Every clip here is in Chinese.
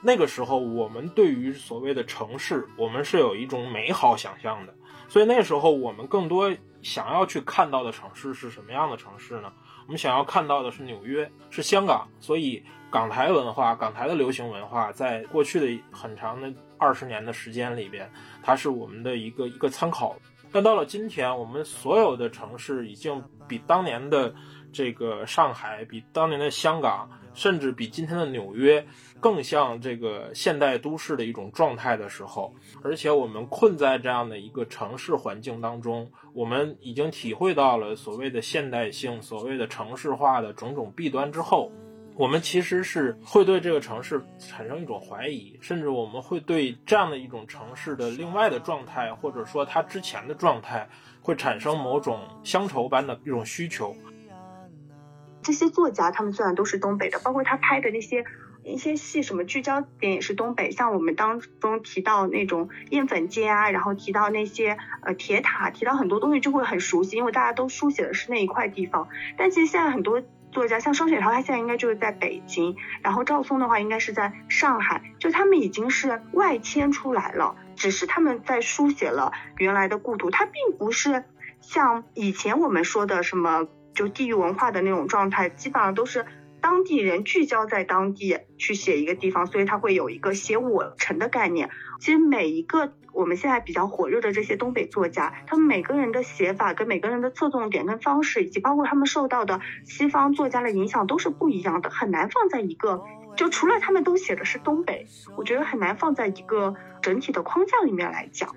那个时候我们对于所谓的城市，我们是有一种美好想象的，所以那时候我们更多想要去看到的城市是什么样的城市呢？我们想要看到的是纽约，是香港，所以港台文化、港台的流行文化，在过去的很长的二十年的时间里边，它是我们的一个一个参考。但到了今天，我们所有的城市已经比当年的这个上海，比当年的香港，甚至比今天的纽约更像这个现代都市的一种状态的时候，而且我们困在这样的一个城市环境当中，我们已经体会到了所谓的现代性、所谓的城市化的种种弊端之后。我们其实是会对这个城市产生一种怀疑，甚至我们会对这样的一种城市的另外的状态，或者说它之前的状态，会产生某种乡愁般的一种需求。这些作家他们虽然都是东北的，包括他拍的那些一些戏，什么聚焦点也是东北。像我们当中提到那种燕粉街啊，然后提到那些呃铁塔，提到很多东西就会很熟悉，因为大家都书写的是那一块地方。但其实现在很多。作家像双雪涛，他现在应该就是在北京，然后赵松的话应该是在上海，就他们已经是外迁出来了，只是他们在书写了原来的故土，他并不是像以前我们说的什么就地域文化的那种状态，基本上都是当地人聚焦在当地去写一个地方，所以他会有一个写我城的概念。其实每一个。我们现在比较火热的这些东北作家，他们每个人的写法跟每个人的侧重点跟方式，以及包括他们受到的西方作家的影响都是不一样的，很难放在一个就除了他们都写的是东北，我觉得很难放在一个整体的框架里面来讲。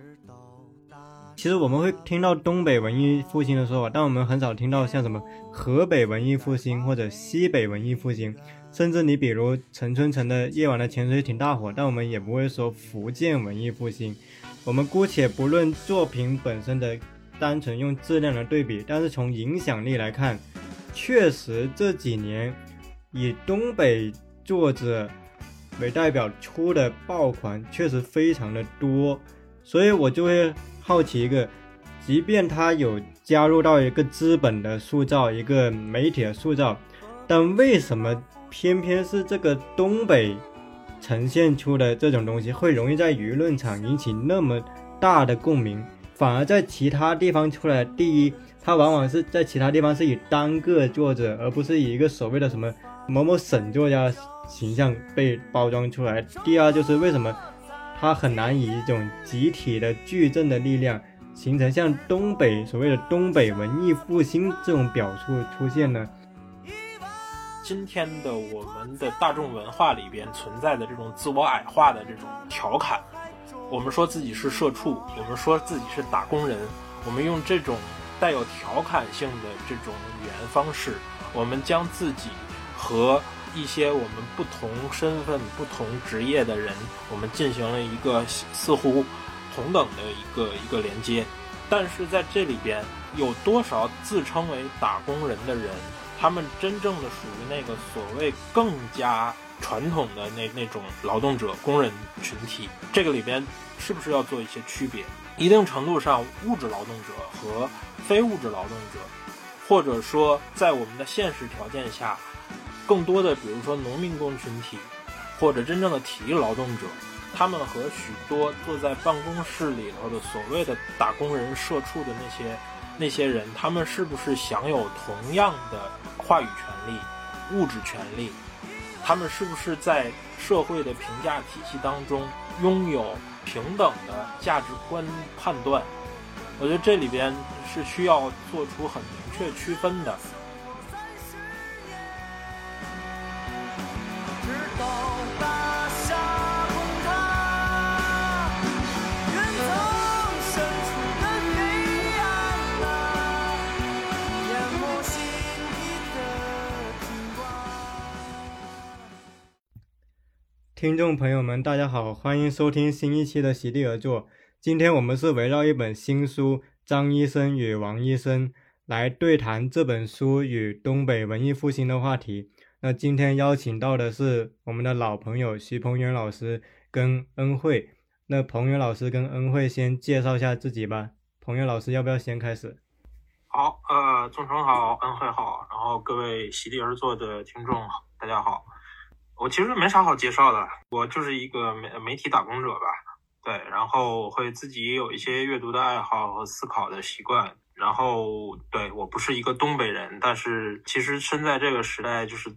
其实我们会听到东北文艺复兴的说法，但我们很少听到像什么河北文艺复兴或者西北文艺复兴，甚至你比如陈春成的《夜晚的潜水艇》大火，但我们也不会说福建文艺复兴。我们姑且不论作品本身的单纯用质量的对比，但是从影响力来看，确实这几年以东北作者为代表出的爆款确实非常的多，所以我就会好奇一个，即便他有加入到一个资本的塑造，一个媒体的塑造，但为什么偏偏是这个东北？呈现出的这种东西会容易在舆论场引起那么大的共鸣，反而在其他地方出来。第一，它往往是在其他地方是以单个作者，而不是以一个所谓的什么某某省作家形象被包装出来。第二，就是为什么它很难以一种集体的矩阵的力量形成像东北所谓的东北文艺复兴这种表述出现呢？今天的我们的大众文化里边存在的这种自我矮化的这种调侃，我们说自己是社畜，我们说自己是打工人，我们用这种带有调侃性的这种语言方式，我们将自己和一些我们不同身份、不同职业的人，我们进行了一个似乎同等的一个一个连接，但是在这里边有多少自称为打工人的人？他们真正的属于那个所谓更加传统的那那种劳动者工人群体，这个里边是不是要做一些区别？一定程度上，物质劳动者和非物质劳动者，或者说在我们的现实条件下，更多的比如说农民工群体，或者真正的体力劳动者，他们和许多坐在办公室里头的所谓的打工人、社畜的那些。那些人，他们是不是享有同样的话语权利、物质权利？他们是不是在社会的评价体系当中拥有平等的价值观判断？我觉得这里边是需要做出很明确区分的。听众朋友们，大家好，欢迎收听新一期的席地而坐。今天我们是围绕一本新书《张医生与王医生》来对谈这本书与东北文艺复兴的话题。那今天邀请到的是我们的老朋友徐鹏远老师跟恩惠。那鹏远老师跟恩惠先介绍一下自己吧。鹏远老师要不要先开始？好，呃，众成好，恩惠好，然后各位席地而坐的听众，大家好。我其实没啥好介绍的，我就是一个媒媒体打工者吧。对，然后会自己有一些阅读的爱好和思考的习惯。然后，对我不是一个东北人，但是其实身在这个时代，就是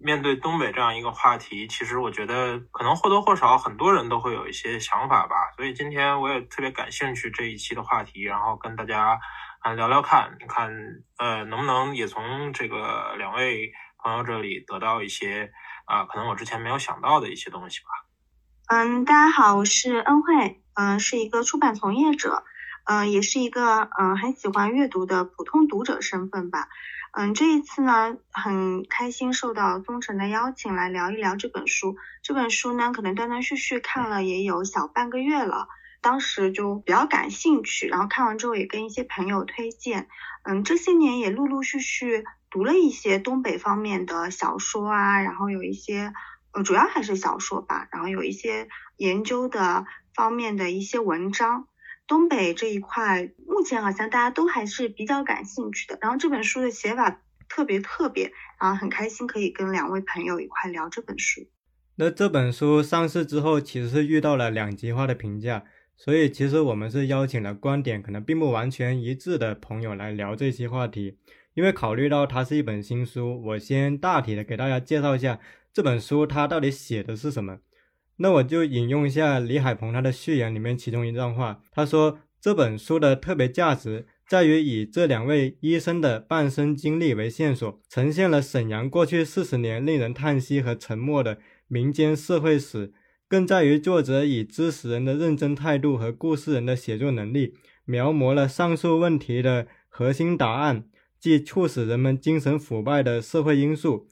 面对东北这样一个话题，其实我觉得可能或多或少很多人都会有一些想法吧。所以今天我也特别感兴趣这一期的话题，然后跟大家啊聊聊看，看呃能不能也从这个两位朋友这里得到一些啊可能我之前没有想到的一些东西吧。嗯，大家好，我是恩惠，嗯，是一个出版从业者，嗯，也是一个嗯很喜欢阅读的普通读者身份吧。嗯，这一次呢，很开心受到宗成的邀请来聊一聊这本书。这本书呢，可能断断续续看了也有小半个月了，当时就比较感兴趣，然后看完之后也跟一些朋友推荐。嗯，这些年也陆陆续续读了一些东北方面的小说啊，然后有一些。呃，主要还是小说吧，然后有一些研究的方面的一些文章。东北这一块，目前好像大家都还是比较感兴趣的。然后这本书的写法特别特别，然后很开心可以跟两位朋友一块聊这本书。那这本书上市之后，其实是遇到了两极化的评价，所以其实我们是邀请了观点可能并不完全一致的朋友来聊这些话题。因为考虑到它是一本新书，我先大体的给大家介绍一下。这本书它到底写的是什么？那我就引用一下李海鹏他的序言里面其中一段话，他说这本书的特别价值在于以这两位医生的半生经历为线索，呈现了沈阳过去四十年令人叹息和沉默的民间社会史，更在于作者以知识人的认真态度和故事人的写作能力，描摹了上述问题的核心答案，即促使人们精神腐败的社会因素。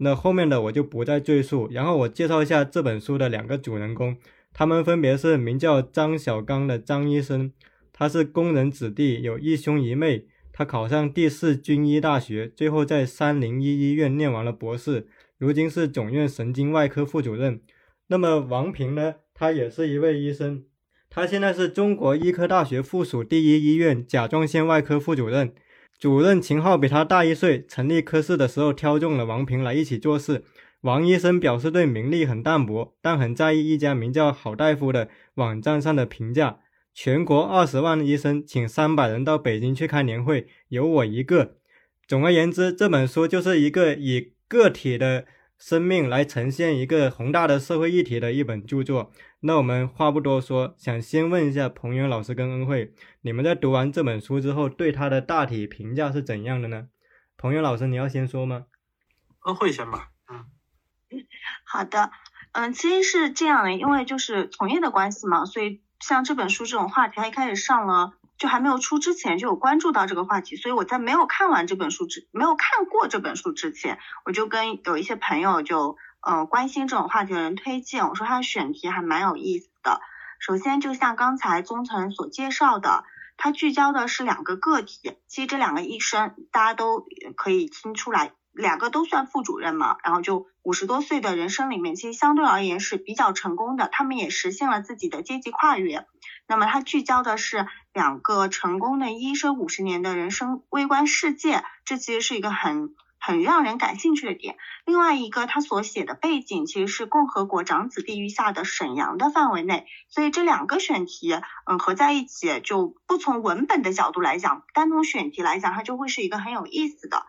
那后面的我就不再赘述，然后我介绍一下这本书的两个主人公，他们分别是名叫张小刚的张医生，他是工人子弟，有一兄一妹，他考上第四军医大学，最后在三零一医院念完了博士，如今是总院神经外科副主任。那么王平呢，他也是一位医生，他现在是中国医科大学附属第一医院甲状腺外科副主任。主任秦昊比他大一岁，成立科室的时候挑中了王平来一起做事。王医生表示对名利很淡薄，但很在意一家名叫好大夫的网站上的评价。全国二十万医生请三百人到北京去开年会，有我一个。总而言之，这本书就是一个以个体的。生命来呈现一个宏大的社会议题的一本著作。那我们话不多说，想先问一下彭源老师跟恩惠，你们在读完这本书之后，对他的大体评价是怎样的呢？彭源老师，你要先说吗？恩惠先吧。嗯，好的。嗯，其实是这样的，因为就是从业的关系嘛，所以像这本书这种话题，它一开始上了。就还没有出之前就有关注到这个话题，所以我在没有看完这本书之没有看过这本书之前，我就跟有一些朋友就呃关心这种话题的人推荐，我说他的选题还蛮有意思的。首先就像刚才宗成所介绍的，他聚焦的是两个个体，其实这两个医生大家都可以听出来，两个都算副主任嘛，然后就五十多岁的人生里面，其实相对而言是比较成功的，他们也实现了自己的阶级跨越。那么它聚焦的是两个成功的医生五十年的人生微观世界，这其实是一个很很让人感兴趣的点。另外一个，他所写的背景其实是共和国长子地域下的沈阳的范围内，所以这两个选题，嗯，合在一起就不从文本的角度来讲，单从选题来讲，它就会是一个很有意思的。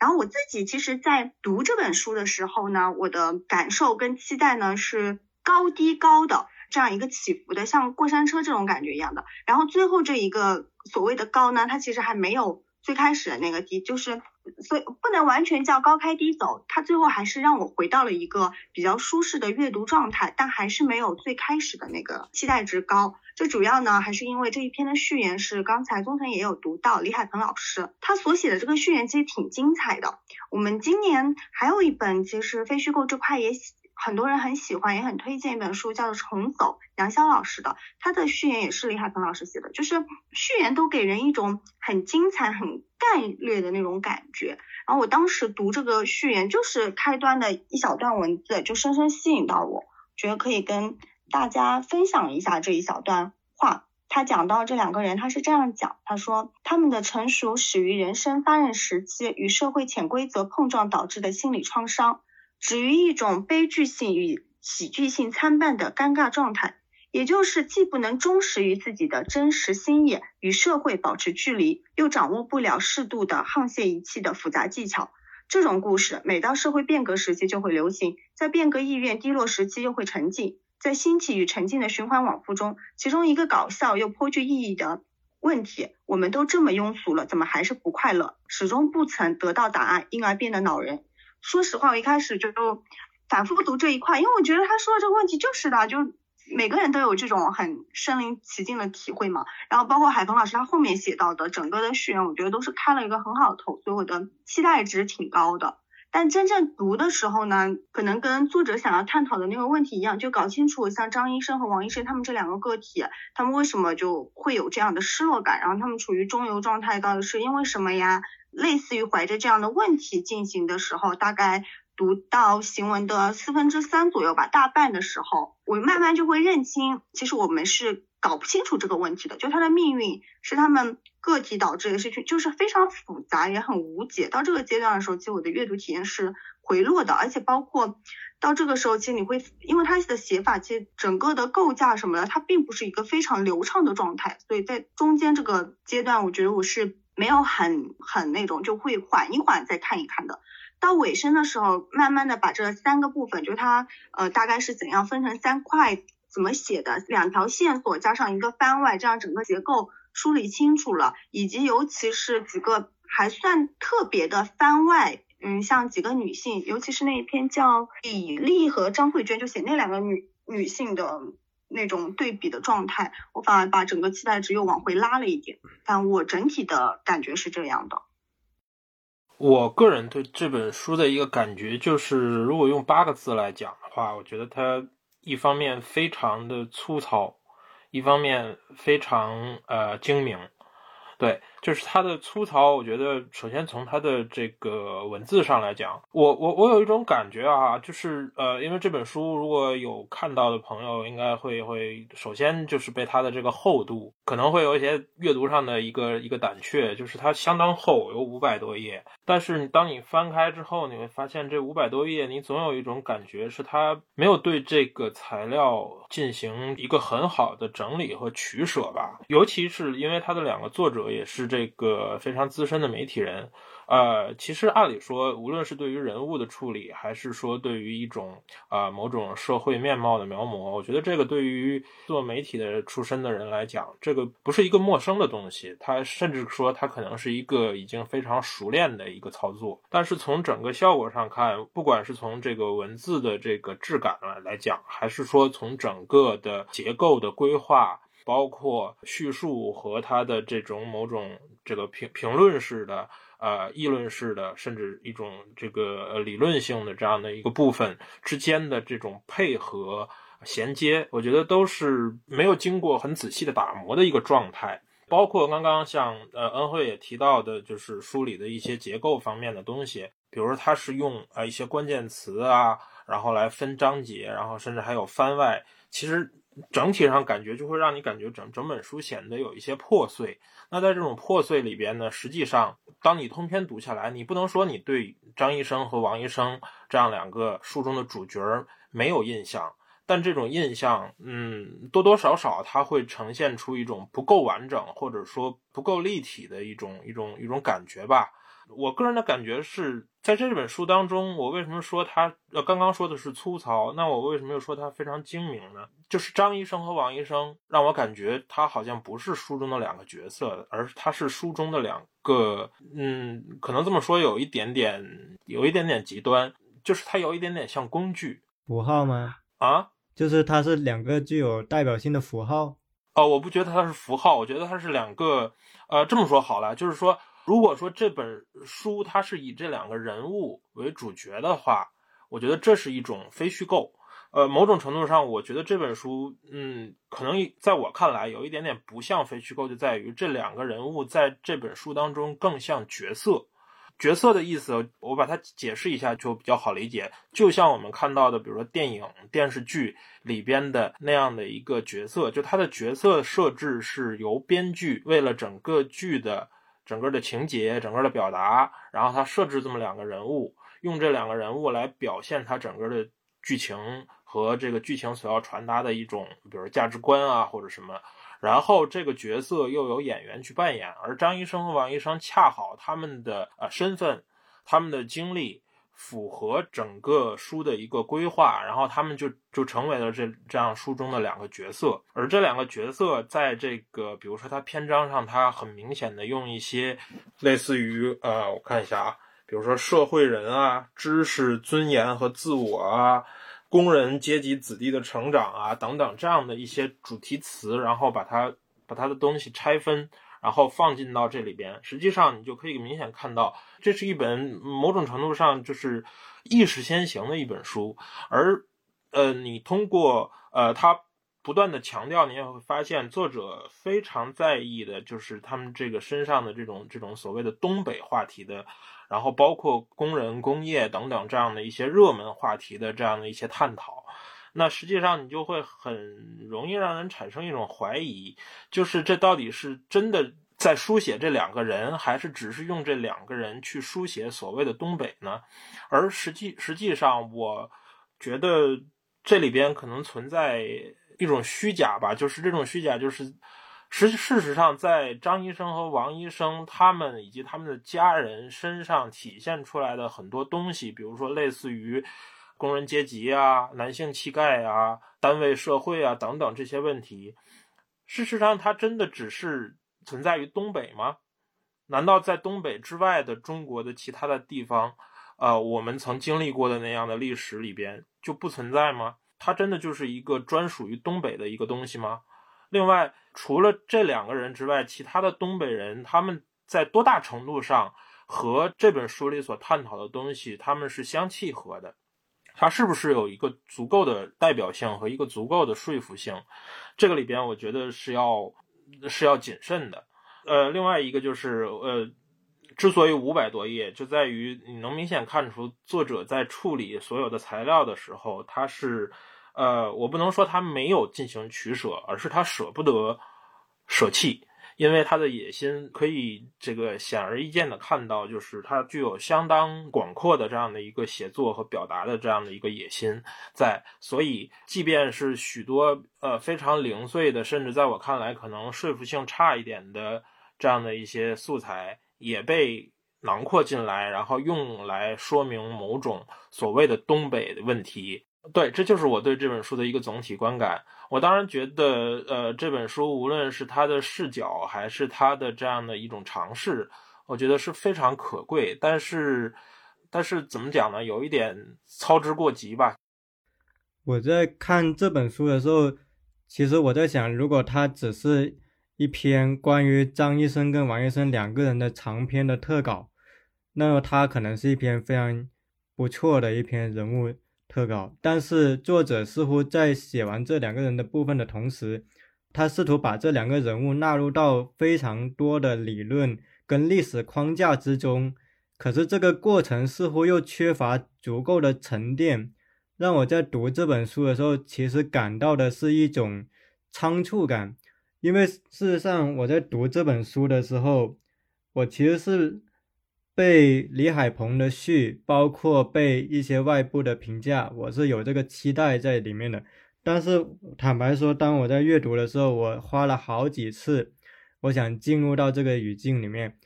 然后我自己其实，在读这本书的时候呢，我的感受跟期待呢是高低高的。这样一个起伏的，像过山车这种感觉一样的。然后最后这一个所谓的高呢，它其实还没有最开始的那个低，就是所以不能完全叫高开低走。它最后还是让我回到了一个比较舒适的阅读状态，但还是没有最开始的那个期待值高。最主要呢，还是因为这一篇的序言是刚才宗腾也有读到，李海鹏老师他所写的这个序言其实挺精彩的。我们今年还有一本，其实非虚构这块也。很多人很喜欢，也很推荐一本书，叫做《重走》，杨潇老师的，他的序言也是李海鹏老师写的，就是序言都给人一种很精彩、很干略的那种感觉。然后我当时读这个序言，就是开端的一小段文字，就深深吸引到我，觉得可以跟大家分享一下这一小段话。他讲到这两个人，他是这样讲，他说他们的成熟始于人生发展时期与社会潜规则碰撞导致的心理创伤。止于一种悲剧性与喜剧性参半的尴尬状态，也就是既不能忠实于自己的真实心意，与社会保持距离，又掌握不了适度的沆瀣一气的复杂技巧。这种故事每到社会变革时期就会流行，在变革意愿低落时期又会沉寂，在兴起与沉静的循环往复中，其中一个搞笑又颇具意义的问题：我们都这么庸俗了，怎么还是不快乐？始终不曾得到答案，因而变得恼人。说实话，我一开始就反复读这一块，因为我觉得他说的这个问题就是的，就每个人都有这种很身临其境的体会嘛。然后包括海峰老师他后面写到的整个的序言，我觉得都是开了一个很好的头，所以我的期待值挺高的。但真正读的时候呢，可能跟作者想要探讨的那个问题一样，就搞清楚像张医生和王医生他们这两个个体，他们为什么就会有这样的失落感，然后他们处于中游状态，到底是因为什么呀？类似于怀着这样的问题进行的时候，大概读到行文的四分之三左右吧，大半的时候，我慢慢就会认清，其实我们是搞不清楚这个问题的，就他的命运是他们个体导致的事情，就是非常复杂也很无解。到这个阶段的时候，其实我的阅读体验是回落的，而且包括到这个时候，其实你会，因为他的写法，其实整个的构架什么的，它并不是一个非常流畅的状态，所以在中间这个阶段，我觉得我是。没有很很那种，就会缓一缓再看一看的。到尾声的时候，慢慢的把这三个部分，就它呃大概是怎样分成三块，怎么写的，两条线索加上一个番外，这样整个结构梳理清楚了，以及尤其是几个还算特别的番外，嗯，像几个女性，尤其是那一篇叫李丽和张慧娟，就写那两个女女性的。那种对比的状态，我反而把整个期待值又往回拉了一点。但我整体的感觉是这样的。我个人对这本书的一个感觉就是，如果用八个字来讲的话，我觉得它一方面非常的粗糙，一方面非常呃精明。对。就是它的粗糙，我觉得首先从它的这个文字上来讲，我我我有一种感觉啊，就是呃，因为这本书如果有看到的朋友，应该会会首先就是被它的这个厚度，可能会有一些阅读上的一个一个胆怯，就是它相当厚，有五百多页。但是当你翻开之后，你会发现这五百多页，你总有一种感觉是它没有对这个材料进行一个很好的整理和取舍吧，尤其是因为它的两个作者也是。这个非常资深的媒体人，呃，其实按理说，无论是对于人物的处理，还是说对于一种啊某种社会面貌的描摹，我觉得这个对于做媒体的出身的人来讲，这个不是一个陌生的东西。他甚至说，他可能是一个已经非常熟练的一个操作。但是从整个效果上看，不管是从这个文字的这个质感来来讲，还是说从整个的结构的规划。包括叙述和他的这种某种这个评评论式的、呃议论式的，甚至一种这个理论性的这样的一个部分之间的这种配合衔接，我觉得都是没有经过很仔细的打磨的一个状态。包括刚刚像呃恩惠也提到的，就是书里的一些结构方面的东西，比如说他是用呃一些关键词啊，然后来分章节，然后甚至还有番外，其实。整体上感觉就会让你感觉整整本书显得有一些破碎。那在这种破碎里边呢，实际上当你通篇读下来，你不能说你对张医生和王医生这样两个书中的主角没有印象，但这种印象，嗯，多多少少它会呈现出一种不够完整或者说不够立体的一种一种一种感觉吧。我个人的感觉是在这本书当中，我为什么说它呃刚刚说的是粗糙，那我为什么又说它非常精明呢？就是张医生和王医生让我感觉他好像不是书中的两个角色，而他是书中的两个，嗯，可能这么说有一点点有一点点极端，就是他有一点点像工具符号吗？啊，就是它是两个具有代表性的符号。哦，我不觉得它是符号，我觉得它是两个，呃，这么说好了，就是说。如果说这本书它是以这两个人物为主角的话，我觉得这是一种非虚构。呃，某种程度上，我觉得这本书，嗯，可能在我看来有一点点不像非虚构，就在于这两个人物在这本书当中更像角色。角色的意思，我把它解释一下就比较好理解。就像我们看到的，比如说电影、电视剧里边的那样的一个角色，就他的角色设置是由编剧为了整个剧的。整个的情节、整个的表达，然后他设置这么两个人物，用这两个人物来表现他整个的剧情和这个剧情所要传达的一种，比如价值观啊或者什么。然后这个角色又有演员去扮演，而张医生和王医生恰好他们的呃身份、他们的经历符合整个书的一个规划，然后他们就就成为了这这样书中的两个角色。而这两个角色在这个比如说他篇章上，他很明显的用一些类似于呃，我看一下啊，比如说社会人啊、知识、尊严和自我啊。工人阶级子弟的成长啊，等等这样的一些主题词，然后把它把它的东西拆分，然后放进到这里边。实际上，你就可以明显看到，这是一本某种程度上就是意识先行的一本书。而呃，你通过呃，他不断的强调，你也会发现作者非常在意的就是他们这个身上的这种这种所谓的东北话题的。然后包括工人、工业等等这样的一些热门话题的这样的一些探讨，那实际上你就会很容易让人产生一种怀疑，就是这到底是真的在书写这两个人，还是只是用这两个人去书写所谓的东北呢？而实际实际上，我觉得这里边可能存在一种虚假吧，就是这种虚假就是。实事实上，在张医生和王医生他们以及他们的家人身上体现出来的很多东西，比如说类似于工人阶级啊、男性气概啊、单位社会啊等等这些问题，事实上，它真的只是存在于东北吗？难道在东北之外的中国的其他的地方，呃，我们曾经历过的那样的历史里边就不存在吗？它真的就是一个专属于东北的一个东西吗？另外，除了这两个人之外，其他的东北人他们在多大程度上和这本书里所探讨的东西他们是相契合的？它是不是有一个足够的代表性和一个足够的说服性？这个里边我觉得是要是要谨慎的。呃，另外一个就是呃，之所以五百多页，就在于你能明显看出作者在处理所有的材料的时候，他是。呃，我不能说他没有进行取舍，而是他舍不得舍弃，因为他的野心可以这个显而易见的看到，就是他具有相当广阔的这样的一个写作和表达的这样的一个野心在，所以即便是许多呃非常零碎的，甚至在我看来可能说服性差一点的这样的一些素材，也被囊括进来，然后用来说明某种所谓的东北的问题。对，这就是我对这本书的一个总体观感。我当然觉得，呃，这本书无论是它的视角，还是它的这样的一种尝试，我觉得是非常可贵。但是，但是怎么讲呢？有一点操之过急吧。我在看这本书的时候，其实我在想，如果它只是一篇关于张医生跟王医生两个人的长篇的特稿，那么它可能是一篇非常不错的一篇人物。特稿，但是作者似乎在写完这两个人的部分的同时，他试图把这两个人物纳入到非常多的理论跟历史框架之中，可是这个过程似乎又缺乏足够的沉淀，让我在读这本书的时候，其实感到的是一种仓促感，因为事实上我在读这本书的时候，我其实是。被李海鹏的序，包括被一些外部的评价，我是有这个期待在里面的。但是坦白说，当我在阅读的时候，我花了好几次，我想进入到这个语境里面，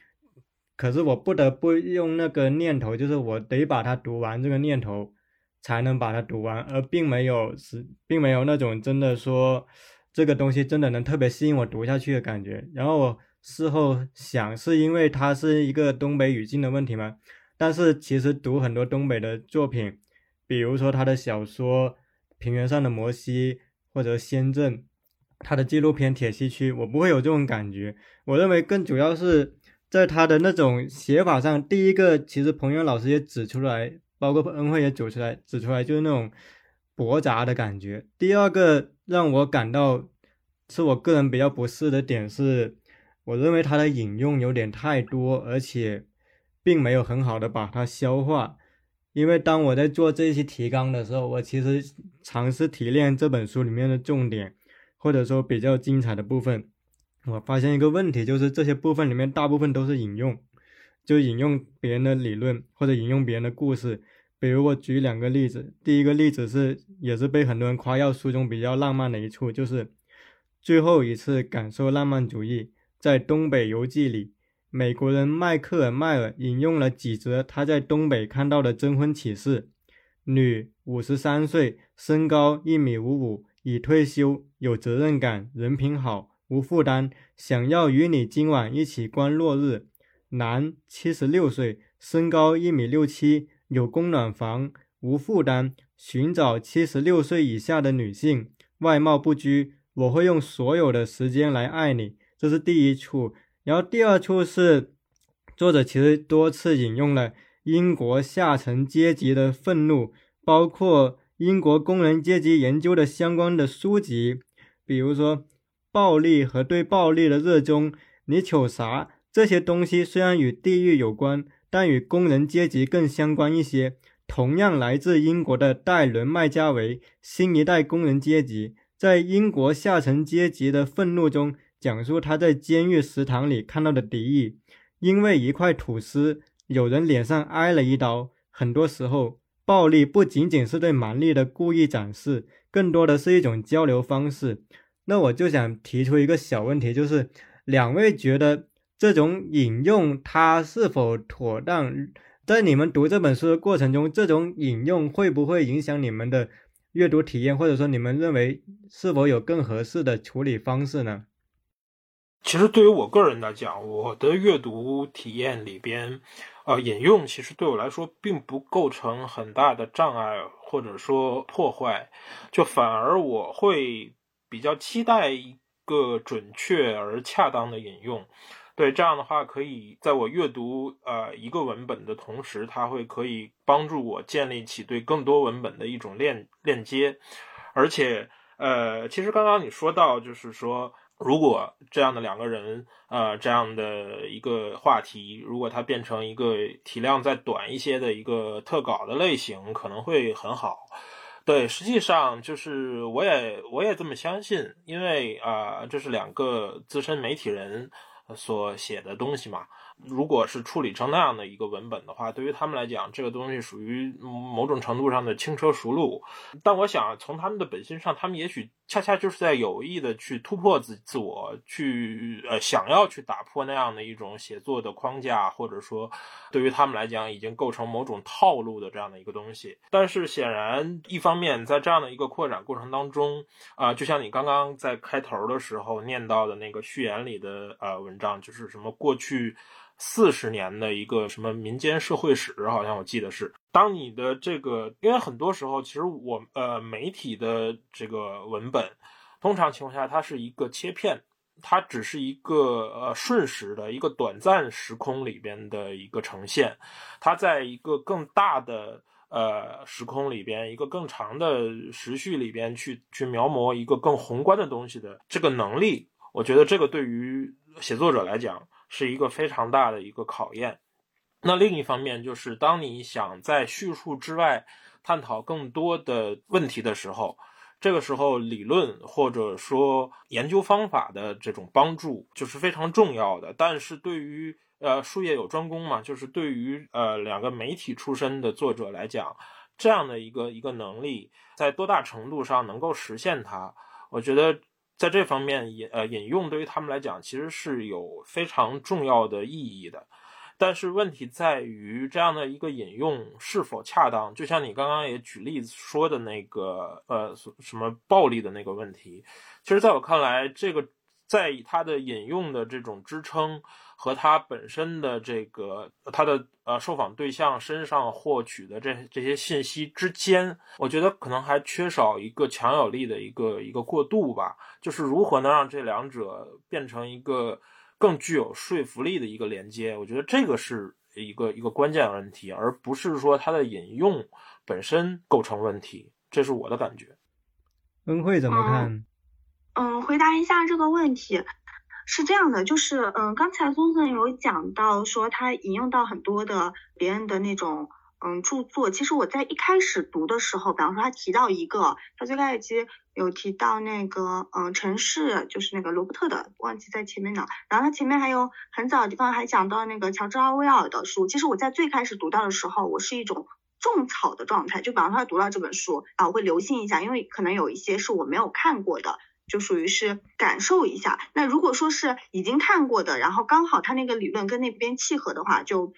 可是我不得不用那个念头，就是我得把它读完这个念头，才能把它读完，而并没有是，并没有那种真的说这个东西真的能特别吸引我读下去的感觉。然后我。事后想，是因为它是一个东北语境的问题吗？但是其实读很多东北的作品，比如说他的小说《平原上的摩西》或者《仙镇》，他的纪录片《铁西区》，我不会有这种感觉。我认为更主要是在他的那种写法上。第一个，其实彭源老师也指出来，包括恩惠也指出来，指出来就是那种驳杂的感觉。第二个让我感到是我个人比较不适的点是。我认为他的引用有点太多，而且并没有很好的把它消化。因为当我在做这些提纲的时候，我其实尝试提炼这本书里面的重点，或者说比较精彩的部分。我发现一个问题，就是这些部分里面大部分都是引用，就引用别人的理论或者引用别人的故事。比如我举两个例子，第一个例子是也是被很多人夸耀书中比较浪漫的一处，就是最后一次感受浪漫主义，在《东北游记》里，美国人迈克尔·迈尔引用了几则他在东北看到的征婚启事：女，五十三岁，身高一米五五，已退休，有责任感，人品好，无负担，想要与你今晚一起观落日。男，七十六岁，身高一米六七。有供暖房，无负担，寻找七十六岁以下的女性，外貌不拘，我会用所有的时间来爱你。这是第一处，然后第二处是作者其实多次引用了英国下层阶级的愤怒，包括英国工人阶级研究的相关的书籍，比如说暴力和对暴力的热衷。你瞅啥？这些东西虽然与地域有关。但与工人阶级更相关一些。同样来自英国的戴伦·麦加维，新一代工人阶级在英国下层阶级的愤怒中，讲述他在监狱食堂里看到的敌意。因为一块吐司，有人脸上挨了一刀。很多时候，暴力不仅仅是对蛮力的故意展示，更多的是一种交流方式。那我就想提出一个小问题，就是两位觉得？这种引用它是否妥当？在你们读这本书的过程中，这种引用会不会影响你们的阅读体验？或者说，你们认为是否有更合适的处理方式呢？其实，对于我个人来讲，我的阅读体验里边，呃，引用其实对我来说并不构成很大的障碍或者说破坏，就反而我会比较期待一个准确而恰当的引用。对这样的话，可以在我阅读呃一个文本的同时，它会可以帮助我建立起对更多文本的一种链链接，而且呃，其实刚刚你说到，就是说，如果这样的两个人呃这样的一个话题，如果它变成一个体量再短一些的一个特稿的类型，可能会很好。对，实际上就是我也我也这么相信，因为啊，这是两个资深媒体人。所写的东西嘛。如果是处理成那样的一个文本的话，对于他们来讲，这个东西属于某种程度上的轻车熟路。但我想，从他们的本心上，他们也许恰恰就是在有意的去突破自自我，去呃想要去打破那样的一种写作的框架，或者说对于他们来讲已经构成某种套路的这样的一个东西。但是显然，一方面在这样的一个扩展过程当中，啊，就像你刚刚在开头的时候念到的那个序言里的呃文章，就是什么过去。四十年的一个什么民间社会史，好像我记得是。当你的这个，因为很多时候，其实我呃媒体的这个文本，通常情况下它是一个切片，它只是一个呃瞬时的一个短暂时空里边的一个呈现，它在一个更大的呃时空里边，一个更长的时序里边去去描摹一个更宏观的东西的这个能力，我觉得这个对于写作者来讲。是一个非常大的一个考验。那另一方面，就是当你想在叙述之外探讨更多的问题的时候，这个时候理论或者说研究方法的这种帮助就是非常重要的。但是对于呃术业有专攻嘛，就是对于呃两个媒体出身的作者来讲，这样的一个一个能力，在多大程度上能够实现它，我觉得。在这方面引呃引用对于他们来讲其实是有非常重要的意义的，但是问题在于这样的一个引用是否恰当？就像你刚刚也举例子说的那个呃什么暴力的那个问题，其实在我看来，这个在以他的引用的这种支撑。和他本身的这个他的呃受访对象身上获取的这这些信息之间，我觉得可能还缺少一个强有力的一个一个过渡吧。就是如何能让这两者变成一个更具有说服力的一个连接？我觉得这个是一个一个关键问题，而不是说它的引用本身构成问题。这是我的感觉。恩惠怎么看？嗯，回答一下这个问题。是这样的，就是嗯，刚才宗森有讲到说他引用到很多的别人的那种嗯著作。其实我在一开始读的时候，比方说他提到一个，他最开始其实有提到那个嗯城市，就是那个罗伯特的，忘记在前面了。然后他前面还有很早的地方还讲到那个乔治奥威尔的书。其实我在最开始读到的时候，我是一种种草的状态，就比方说他读到这本书啊，我会留心一下，因为可能有一些是我没有看过的，就属于是感受一下。那如果说是已经看过的，然后刚好他那个理论跟那边契合的话，就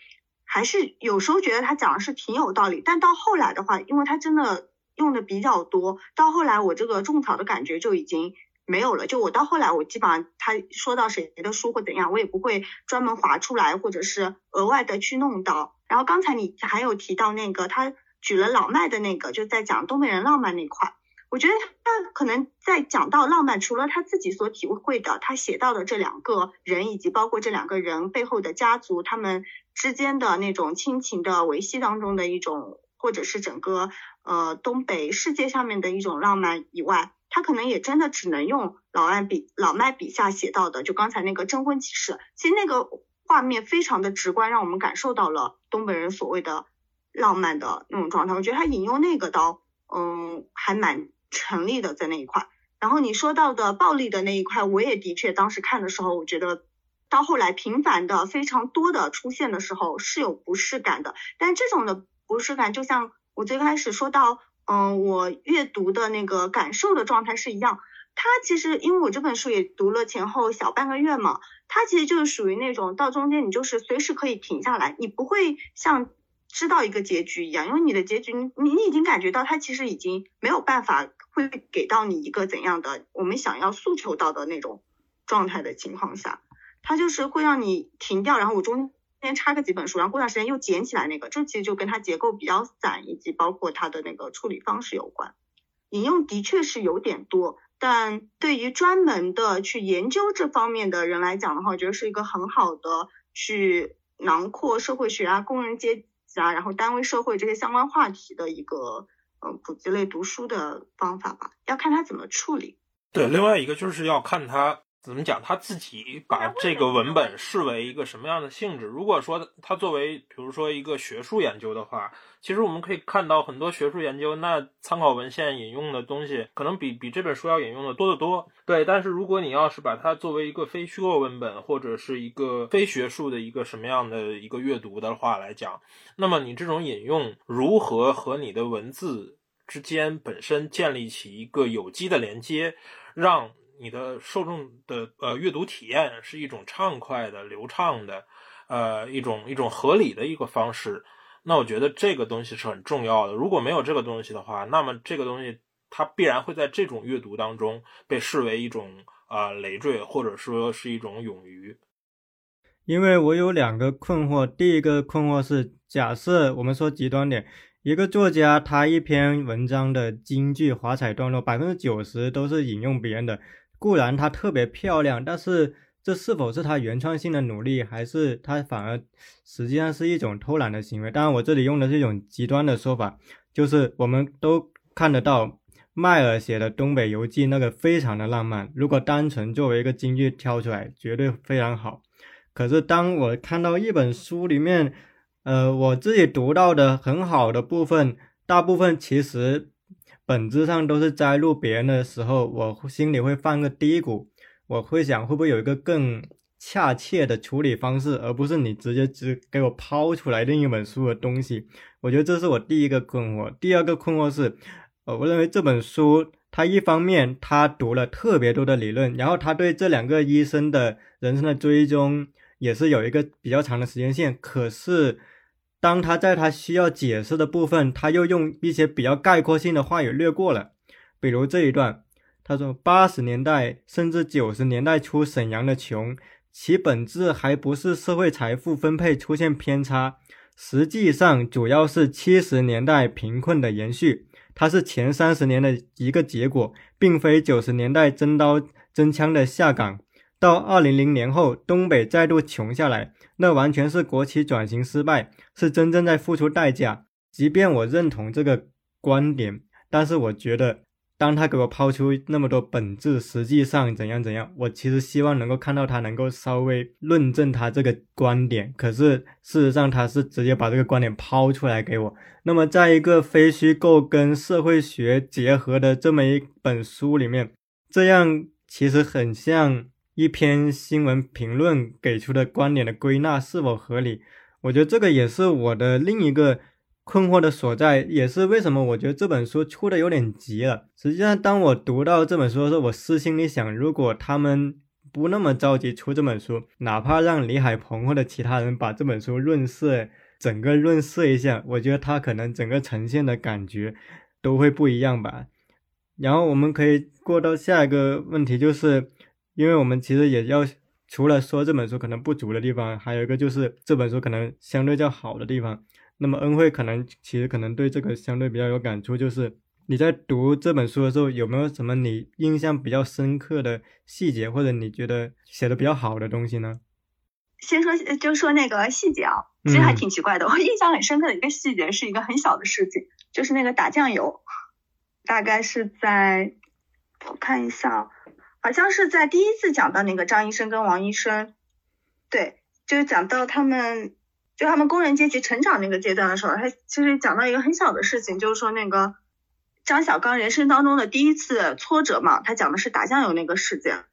还是有时候觉得他讲的是挺有道理。但到后来的话，因为他真的。用的比较多，到后来我这个种草的感觉就已经没有了。就我到后来，我基本上他说到谁的书或怎样，我也不会专门划出来，或者是额外的去弄到。然后刚才你还有提到那个，他举了老麦的那个，就在讲东北人浪漫那块。我觉得他可能在讲到浪漫，除了他自己所体会的，他写到的这两个人，以及包括这两个人背后的家族，他们之间的那种亲情的维系当中的一种。或者是整个呃东北世界上面的一种浪漫以外，他可能也真的只能用老艾笔老麦笔下写到的，就刚才那个征婚启事，其实那个画面非常的直观，让我们感受到了东北人所谓的浪漫的那种状态。我觉得他引用那个刀，嗯，还蛮成立的在那一块。然后你说到的暴力的那一块，我也的确当时看的时候，我觉得到后来频繁的非常多的出现的时候是有不适感的，但这种的。不适感就像我最开始说到，嗯，我阅读的那个感受的状态是一样。它其实因为我这本书也读了前后小半个月嘛，它其实就是属于那种到中间你就是随时可以停下来，你不会像知道一个结局一样，因为你的结局你你已经感觉到它其实已经没有办法会给到你一个怎样的我们想要诉求到的那种状态的情况下，它就是会让你停掉，然后我中。间插个几本书，然后过段时间又捡起来那个，这其实就跟它结构比较散，以及包括它的那个处理方式有关。引用的确是有点多，但对于专门的去研究这方面的人来讲的话，我觉得是一个很好的去囊括社会学啊、工人阶级啊，然后单位社会这些相关话题的一个嗯普及类读书的方法吧。要看他怎么处理。对，另外一个就是要看他。怎么讲？他自己把这个文本视为一个什么样的性质？如果说他作为，比如说一个学术研究的话，其实我们可以看到很多学术研究，那参考文献引用的东西可能比比这本书要引用的多得多。对，但是如果你要是把它作为一个非虚构文本或者是一个非学术的一个什么样的一个阅读的话来讲，那么你这种引用如何和你的文字之间本身建立起一个有机的连接，让。你的受众的呃阅读体验是一种畅快的、流畅的，呃一种一种合理的一个方式。那我觉得这个东西是很重要的。如果没有这个东西的话，那么这个东西它必然会在这种阅读当中被视为一种啊累赘，或者说是一种冗余。因为我有两个困惑，第一个困惑是，假设我们说极端点。一个作家，他一篇文章的金句、华彩段落，百分之九十都是引用别人的。固然它特别漂亮，但是这是否是他原创性的努力，还是他反而实际上是一种偷懒的行为？当然，我这里用的是一种极端的说法，就是我们都看得到麦尔写的《东北游记》那个非常的浪漫。如果单纯作为一个金句挑出来，绝对非常好。可是当我看到一本书里面，呃，我自己读到的很好的部分，大部分其实本质上都是摘录别人的时候，我心里会犯个低谷，我会想会不会有一个更恰切的处理方式，而不是你直接只给我抛出来另一本书的东西。我觉得这是我第一个困惑。第二个困惑是，呃，我认为这本书它一方面他读了特别多的理论，然后他对这两个医生的人生的追踪也是有一个比较长的时间线，可是。当他在他需要解释的部分，他又用一些比较概括性的话语略过了。比如这一段，他说：“八十年代甚至九十年代初，沈阳的穷，其本质还不是社会财富分配出现偏差，实际上主要是七十年代贫困的延续，它是前三十年的一个结果，并非九十年代真刀真枪的下岗。到二零零年后，东北再度穷下来。”那完全是国企转型失败，是真正在付出代价。即便我认同这个观点，但是我觉得当他给我抛出那么多本质，实际上怎样怎样，我其实希望能够看到他能够稍微论证他这个观点。可是事实上，他是直接把这个观点抛出来给我。那么，在一个非虚构跟社会学结合的这么一本书里面，这样其实很像一篇新闻评论给出的观点的归纳是否合理？我觉得这个也是我的另一个。困惑的所在，也是为什么我觉得这本书出的有点急了。实际上，当我读到这本书的时候，我私心里想，如果他们不那么着急出这本书，哪怕让李海鹏或者其他人把这本书润色，整个润色一下，我觉得他可能整个呈现的感觉都会不一样吧。然后我们可以过到下一个问题，就是因为我们其实也要除了说这本书可能不足的地方，还有一个就是这本书可能相对较好的地方。那么恩惠可能其实可能对这个相对比较有感触，就是你在读这本书的时候，有没有什么你印象比较深刻的细节，或者你觉得写的比较好的东西呢？先说就说那个细节啊，其实还挺奇怪的。我印象很深刻的一个细节是一个很小的事情，就是那个打酱油，大概是在我看一下，好像是在第一次讲到那个张医生跟王医生，对，就是讲到他们。就他们工人阶级成长那个阶段的时候，他其实讲到一个很小的事情，就是说那个张小刚人生当中的第一次挫折嘛，他讲的是打酱油那个事件，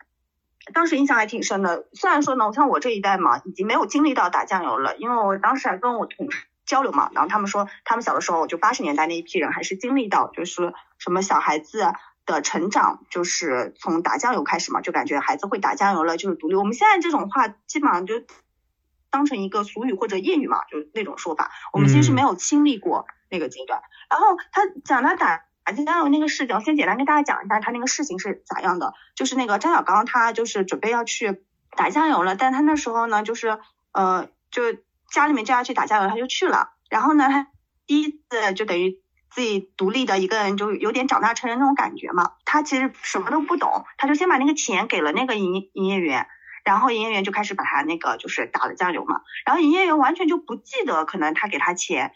当时印象还挺深的。虽然说呢，像我这一代嘛，已经没有经历到打酱油了，因为我当时还跟我同事交流嘛，然后他们说他们小的时候，就八十年代那一批人还是经历到，就是什么小孩子的成长，就是从打酱油开始嘛，就感觉孩子会打酱油了就是独立。我们现在这种话基本上就。当成一个俗语或者谚语嘛，就那种说法。我们其实是没有经历过那个阶段。然后他讲他打打酱油那个事情，我先简单跟大家讲一下他那个事情是咋样的。就是那个张小刚他就是准备要去打酱油了，但他那时候呢，就是呃，就家里面叫他去打酱油，他就去了。然后呢，他第一次就等于自己独立的一个人，就有点长大成人那种感觉嘛。他其实什么都不懂，他就先把那个钱给了那个营营业员。然后营业员就开始把他那个就是打了酱油嘛，然后营业员完全就不记得可能他给他钱，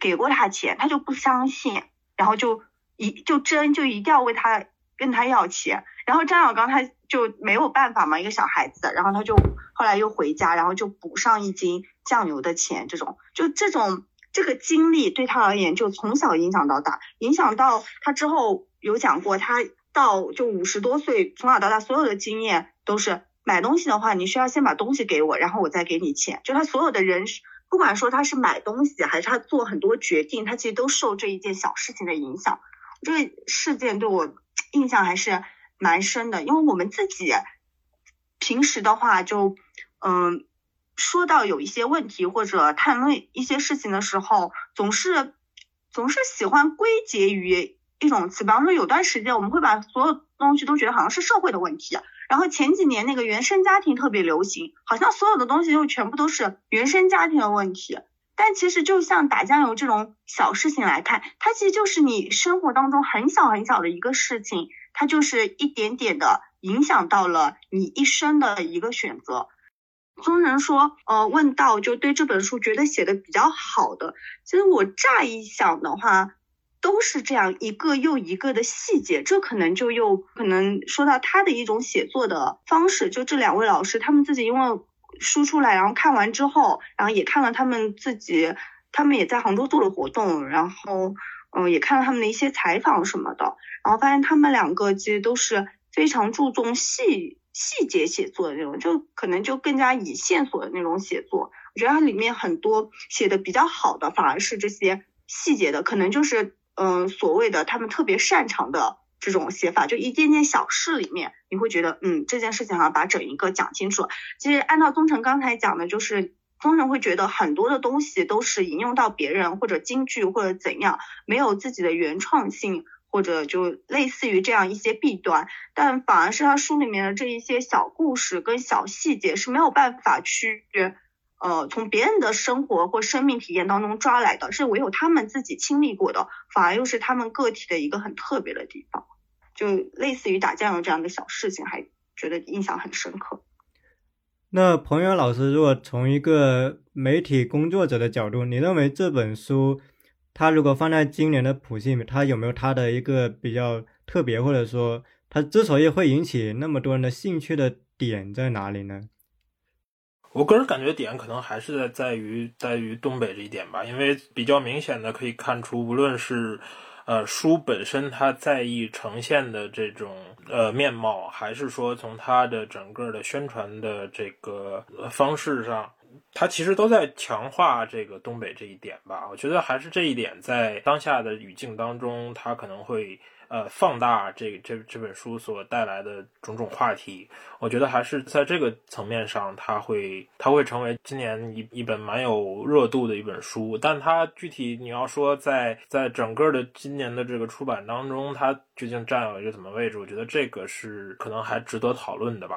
给过他钱，他就不相信，然后就一就争就一定要为他跟他要钱，然后张小刚他就没有办法嘛，一个小孩子，然后他就后来又回家，然后就补上一斤酱油的钱，这种就这种这个经历对他而言就从小影响到大，影响到他之后有讲过，他到就五十多岁从小到大所有的经验都是。买东西的话，你需要先把东西给我，然后我再给你钱。就他所有的人，不管说他是买东西，还是他做很多决定，他其实都受这一件小事情的影响。这个事件对我印象还是蛮深的，因为我们自己平时的话，就嗯，说到有一些问题或者谈论一些事情的时候，总是总是喜欢归结于一种词，比方说有段时间我们会把所有东西都觉得好像是社会的问题。然后前几年那个原生家庭特别流行，好像所有的东西就全部都是原生家庭的问题。但其实就像打酱油这种小事情来看，它其实就是你生活当中很小很小的一个事情，它就是一点点的影响到了你一生的一个选择。宗人说，呃，问到就对这本书觉得写的比较好的，其实我乍一想的话。都是这样一个又一个的细节，这可能就又可能说到他的一种写作的方式。就这两位老师，他们自己因为书出来，然后看完之后，然后也看了他们自己，他们也在杭州做了活动，然后嗯，也看了他们的一些采访什么的，然后发现他们两个其实都是非常注重细细节写作的那种，就可能就更加以线索的那种写作。我觉得它里面很多写的比较好的，反而是这些细节的，可能就是。嗯，所谓的他们特别擅长的这种写法，就一件件小事里面，你会觉得，嗯，这件事情好像把整一个讲清楚。其实按照宗成刚才讲的，就是宗成会觉得很多的东西都是引用到别人或者京剧或者怎样，没有自己的原创性，或者就类似于这样一些弊端。但反而是他书里面的这一些小故事跟小细节是没有办法去。呃，从别人的生活或生命体验当中抓来的，是唯有他们自己经历过的，反而又是他们个体的一个很特别的地方，就类似于打酱油这样的小事情，还觉得印象很深刻。那彭源老师，如果从一个媒体工作者的角度，你认为这本书，它如果放在今年的普信，它有没有它的一个比较？特别，或者说它之所以会引起那么多人的兴趣的点在哪里呢？我个人感觉点可能还是在在于在于东北这一点吧，因为比较明显的可以看出，无论是呃书本身它在意呈现的这种呃面貌，还是说从它的整个的宣传的这个方式上，它其实都在强化这个东北这一点吧。我觉得还是这一点在当下的语境当中，它可能会。呃，放大这这这本书所带来的种种话题，我觉得还是在这个层面上，它会它会成为今年一一本蛮有热度的一本书。但它具体你要说在在整个的今年的这个出版当中，它究竟占有一个什么位置？我觉得这个是可能还值得讨论的吧。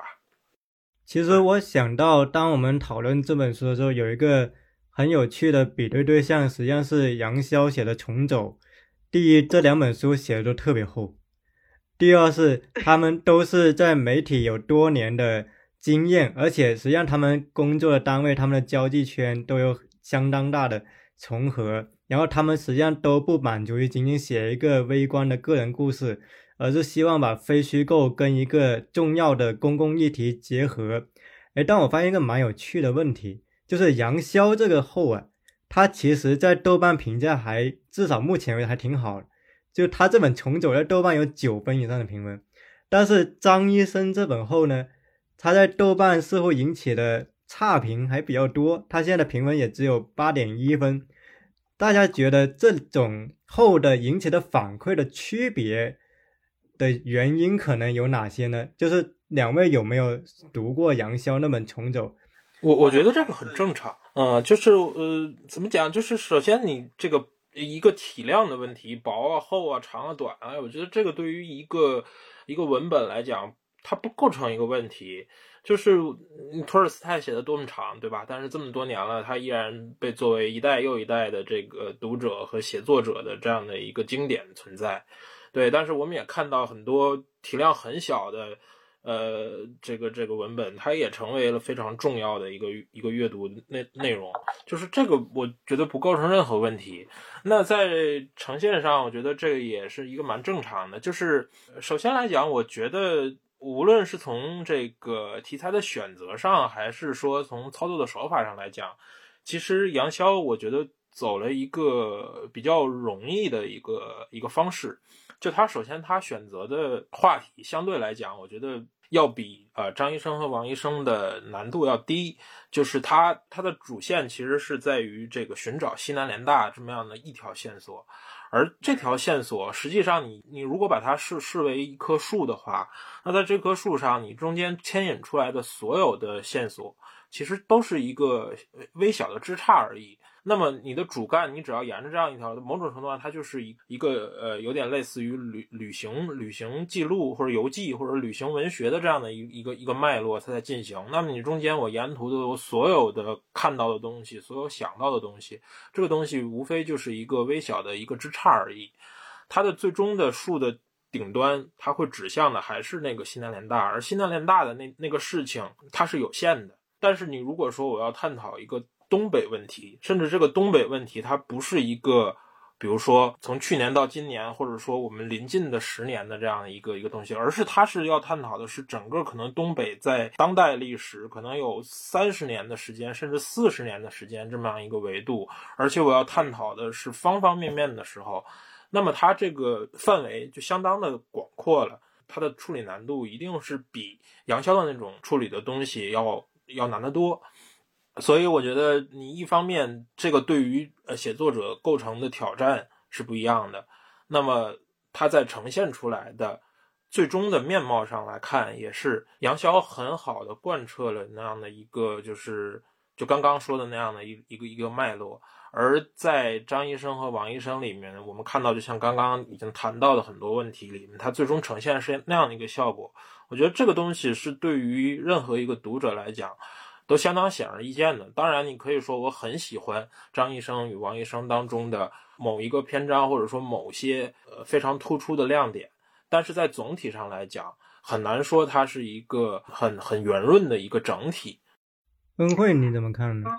其实我想到，当我们讨论这本书的时候，有一个很有趣的比对对象，实际上是杨潇写的《重走》。第一，这两本书写的都特别厚；第二是他们都是在媒体有多年的经验，而且实际上他们工作的单位、他们的交际圈都有相当大的重合。然后他们实际上都不满足于仅仅写一个微观的个人故事，而是希望把非虚构跟一个重要的公共议题结合。哎，但我发现一个蛮有趣的问题，就是杨潇这个后啊。他其实，在豆瓣评价还至少目前为止还挺好，就他这本《重走》在豆瓣有九分以上的评分，但是张医生这本后呢，他在豆瓣似乎引起的差评还比较多，他现在的评分也只有八点一分。大家觉得这种后的引起的反馈的区别的原因可能有哪些呢？就是两位有没有读过杨潇那本《重走》？我我觉得这个很正常。嗯，就是呃，怎么讲？就是首先你这个一个体量的问题，薄啊、厚啊、长啊、短啊，我觉得这个对于一个一个文本来讲，它不构成一个问题。就是托尔斯泰写的多么长，对吧？但是这么多年了，他依然被作为一代又一代的这个读者和写作者的这样的一个经典存在。对，但是我们也看到很多体量很小的。呃，这个这个文本，它也成为了非常重要的一个一个阅读内内容，就是这个，我觉得不构成任何问题。那在呈现上，我觉得这个也是一个蛮正常的。就是首先来讲，我觉得无论是从这个题材的选择上，还是说从操作的手法上来讲，其实杨潇我觉得走了一个比较容易的一个一个方式。就他首先他选择的话题相对来讲，我觉得。要比呃张医生和王医生的难度要低，就是他他的主线其实是在于这个寻找西南联大这么样的一条线索，而这条线索实际上你你如果把它视视为一棵树的话，那在这棵树上你中间牵引出来的所有的线索，其实都是一个微小的枝杈而已。那么你的主干，你只要沿着这样一条，某种程度上它就是一一个呃，有点类似于旅旅行旅行记录或者游记或者旅行文学的这样的一一个一个脉络，它在进行。那么你中间我沿途的我所有的看到的东西，所有想到的东西，这个东西无非就是一个微小的一个枝杈而已。它的最终的树的顶端，它会指向的还是那个西南联大，而西南联大的那那个事情它是有限的。但是你如果说我要探讨一个。东北问题，甚至这个东北问题，它不是一个，比如说从去年到今年，或者说我们临近的十年的这样一个一个东西，而是它是要探讨的是整个可能东北在当代历史可能有三十年的时间，甚至四十年的时间这么样一个维度，而且我要探讨的是方方面面的时候，那么它这个范围就相当的广阔了，它的处理难度一定是比杨潇的那种处理的东西要要难得多。所以我觉得你一方面这个对于呃写作者构成的挑战是不一样的，那么它在呈现出来的最终的面貌上来看，也是杨潇很好的贯彻了那样的一个就是就刚刚说的那样的一一个一个脉络。而在张医生和王医生里面，我们看到就像刚刚已经谈到的很多问题里面，它最终呈现是那样的一个效果。我觉得这个东西是对于任何一个读者来讲。都相当显而易见的。当然，你可以说我很喜欢张医生与王医生当中的某一个篇章，或者说某些呃非常突出的亮点。但是在总体上来讲，很难说它是一个很很圆润的一个整体。恩惠你怎么看呢？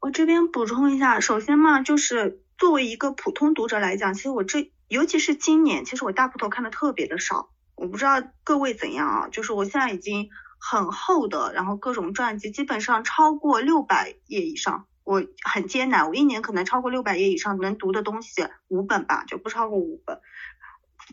我这边补充一下，首先嘛，就是作为一个普通读者来讲，其实我这。尤其是今年，其实我大部头看的特别的少。我不知道各位怎样啊，就是我现在已经很厚的，然后各种传记基本上超过六百页以上，我很艰难，我一年可能超过六百页以上能读的东西五本吧，就不超过五本。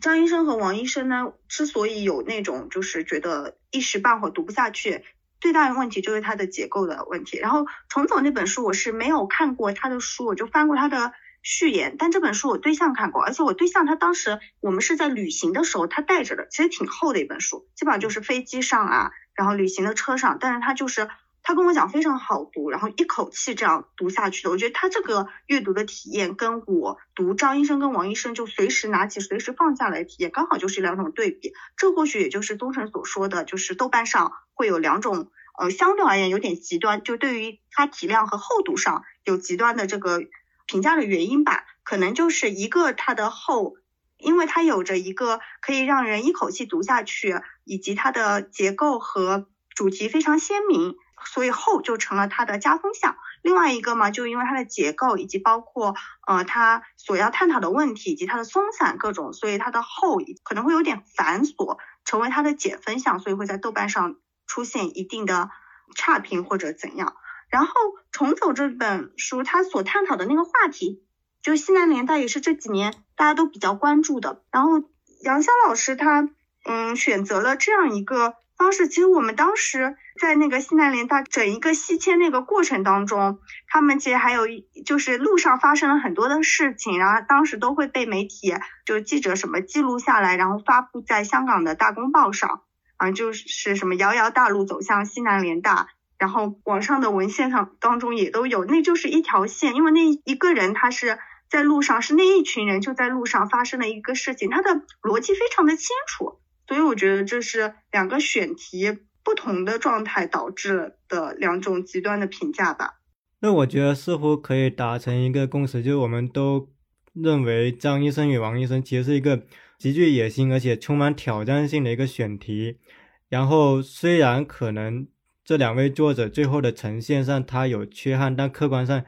张医生和王医生呢，之所以有那种就是觉得一时半会读不下去，最大的问题就是它的结构的问题。然后重走那本书我是没有看过他的书，我就翻过他的。序言，但这本书我对象看过，而且我对象他当时我们是在旅行的时候他带着的，其实挺厚的一本书，基本上就是飞机上啊，然后旅行的车上，但是他就是他跟我讲非常好读，然后一口气这样读下去的，我觉得他这个阅读的体验跟我读张医生跟王医生就随时拿起随时放下来体验，刚好就是两种对比，这或许也就是东城所说的，就是豆瓣上会有两种，呃，相对而言有点极端，就对于它体量和厚度上有极端的这个。评价的原因吧，可能就是一个它的厚，因为它有着一个可以让人一口气读下去，以及它的结构和主题非常鲜明，所以厚就成了它的加分项。另外一个嘛，就因为它的结构以及包括呃它所要探讨的问题以及它的松散各种，所以它的厚可能会有点繁琐，成为它的减分项，所以会在豆瓣上出现一定的差评或者怎样。然后重走这本书，它所探讨的那个话题，就西南联大也是这几年大家都比较关注的。然后杨潇老师他嗯选择了这样一个方式，其实我们当时在那个西南联大整一个西迁那个过程当中，他们其实还有就是路上发生了很多的事情，然后当时都会被媒体就记者什么记录下来，然后发布在香港的大公报上啊，就是什么遥遥大路走向西南联大。然后网上的文献上当中也都有，那就是一条线，因为那一个人他是在路上，是那一群人就在路上发生了一个事情，他的逻辑非常的清楚，所以我觉得这是两个选题不同的状态导致的两种极端的评价吧。那我觉得似乎可以达成一个共识，就是我们都认为张医生与王医生其实是一个极具野心而且充满挑战性的一个选题，然后虽然可能。这两位作者最后的呈现上，他有缺憾，但客观上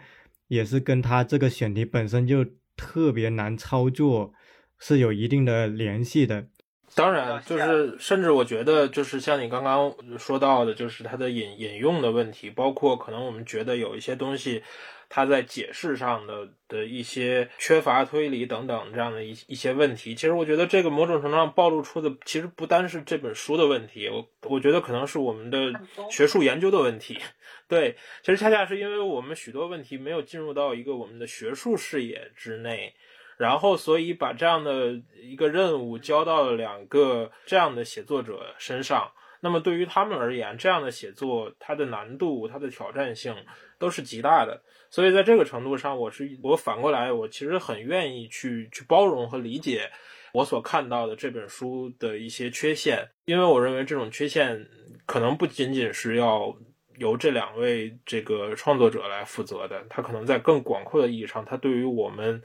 也是跟他这个选题本身就特别难操作是有一定的联系的。当然，就是甚至我觉得，就是像你刚刚说到的，就是它的引引用的问题，包括可能我们觉得有一些东西。它在解释上的的一些缺乏推理等等这样的一一些问题，其实我觉得这个某种程度上暴露出的，其实不单是这本书的问题，我我觉得可能是我们的学术研究的问题。对，其实恰恰是因为我们许多问题没有进入到一个我们的学术视野之内，然后所以把这样的一个任务交到了两个这样的写作者身上。那么对于他们而言，这样的写作它的难度、它的挑战性都是极大的。所以在这个程度上，我是我反过来，我其实很愿意去去包容和理解我所看到的这本书的一些缺陷，因为我认为这种缺陷可能不仅仅是要由这两位这个创作者来负责的，他可能在更广阔的意义上，他对于我们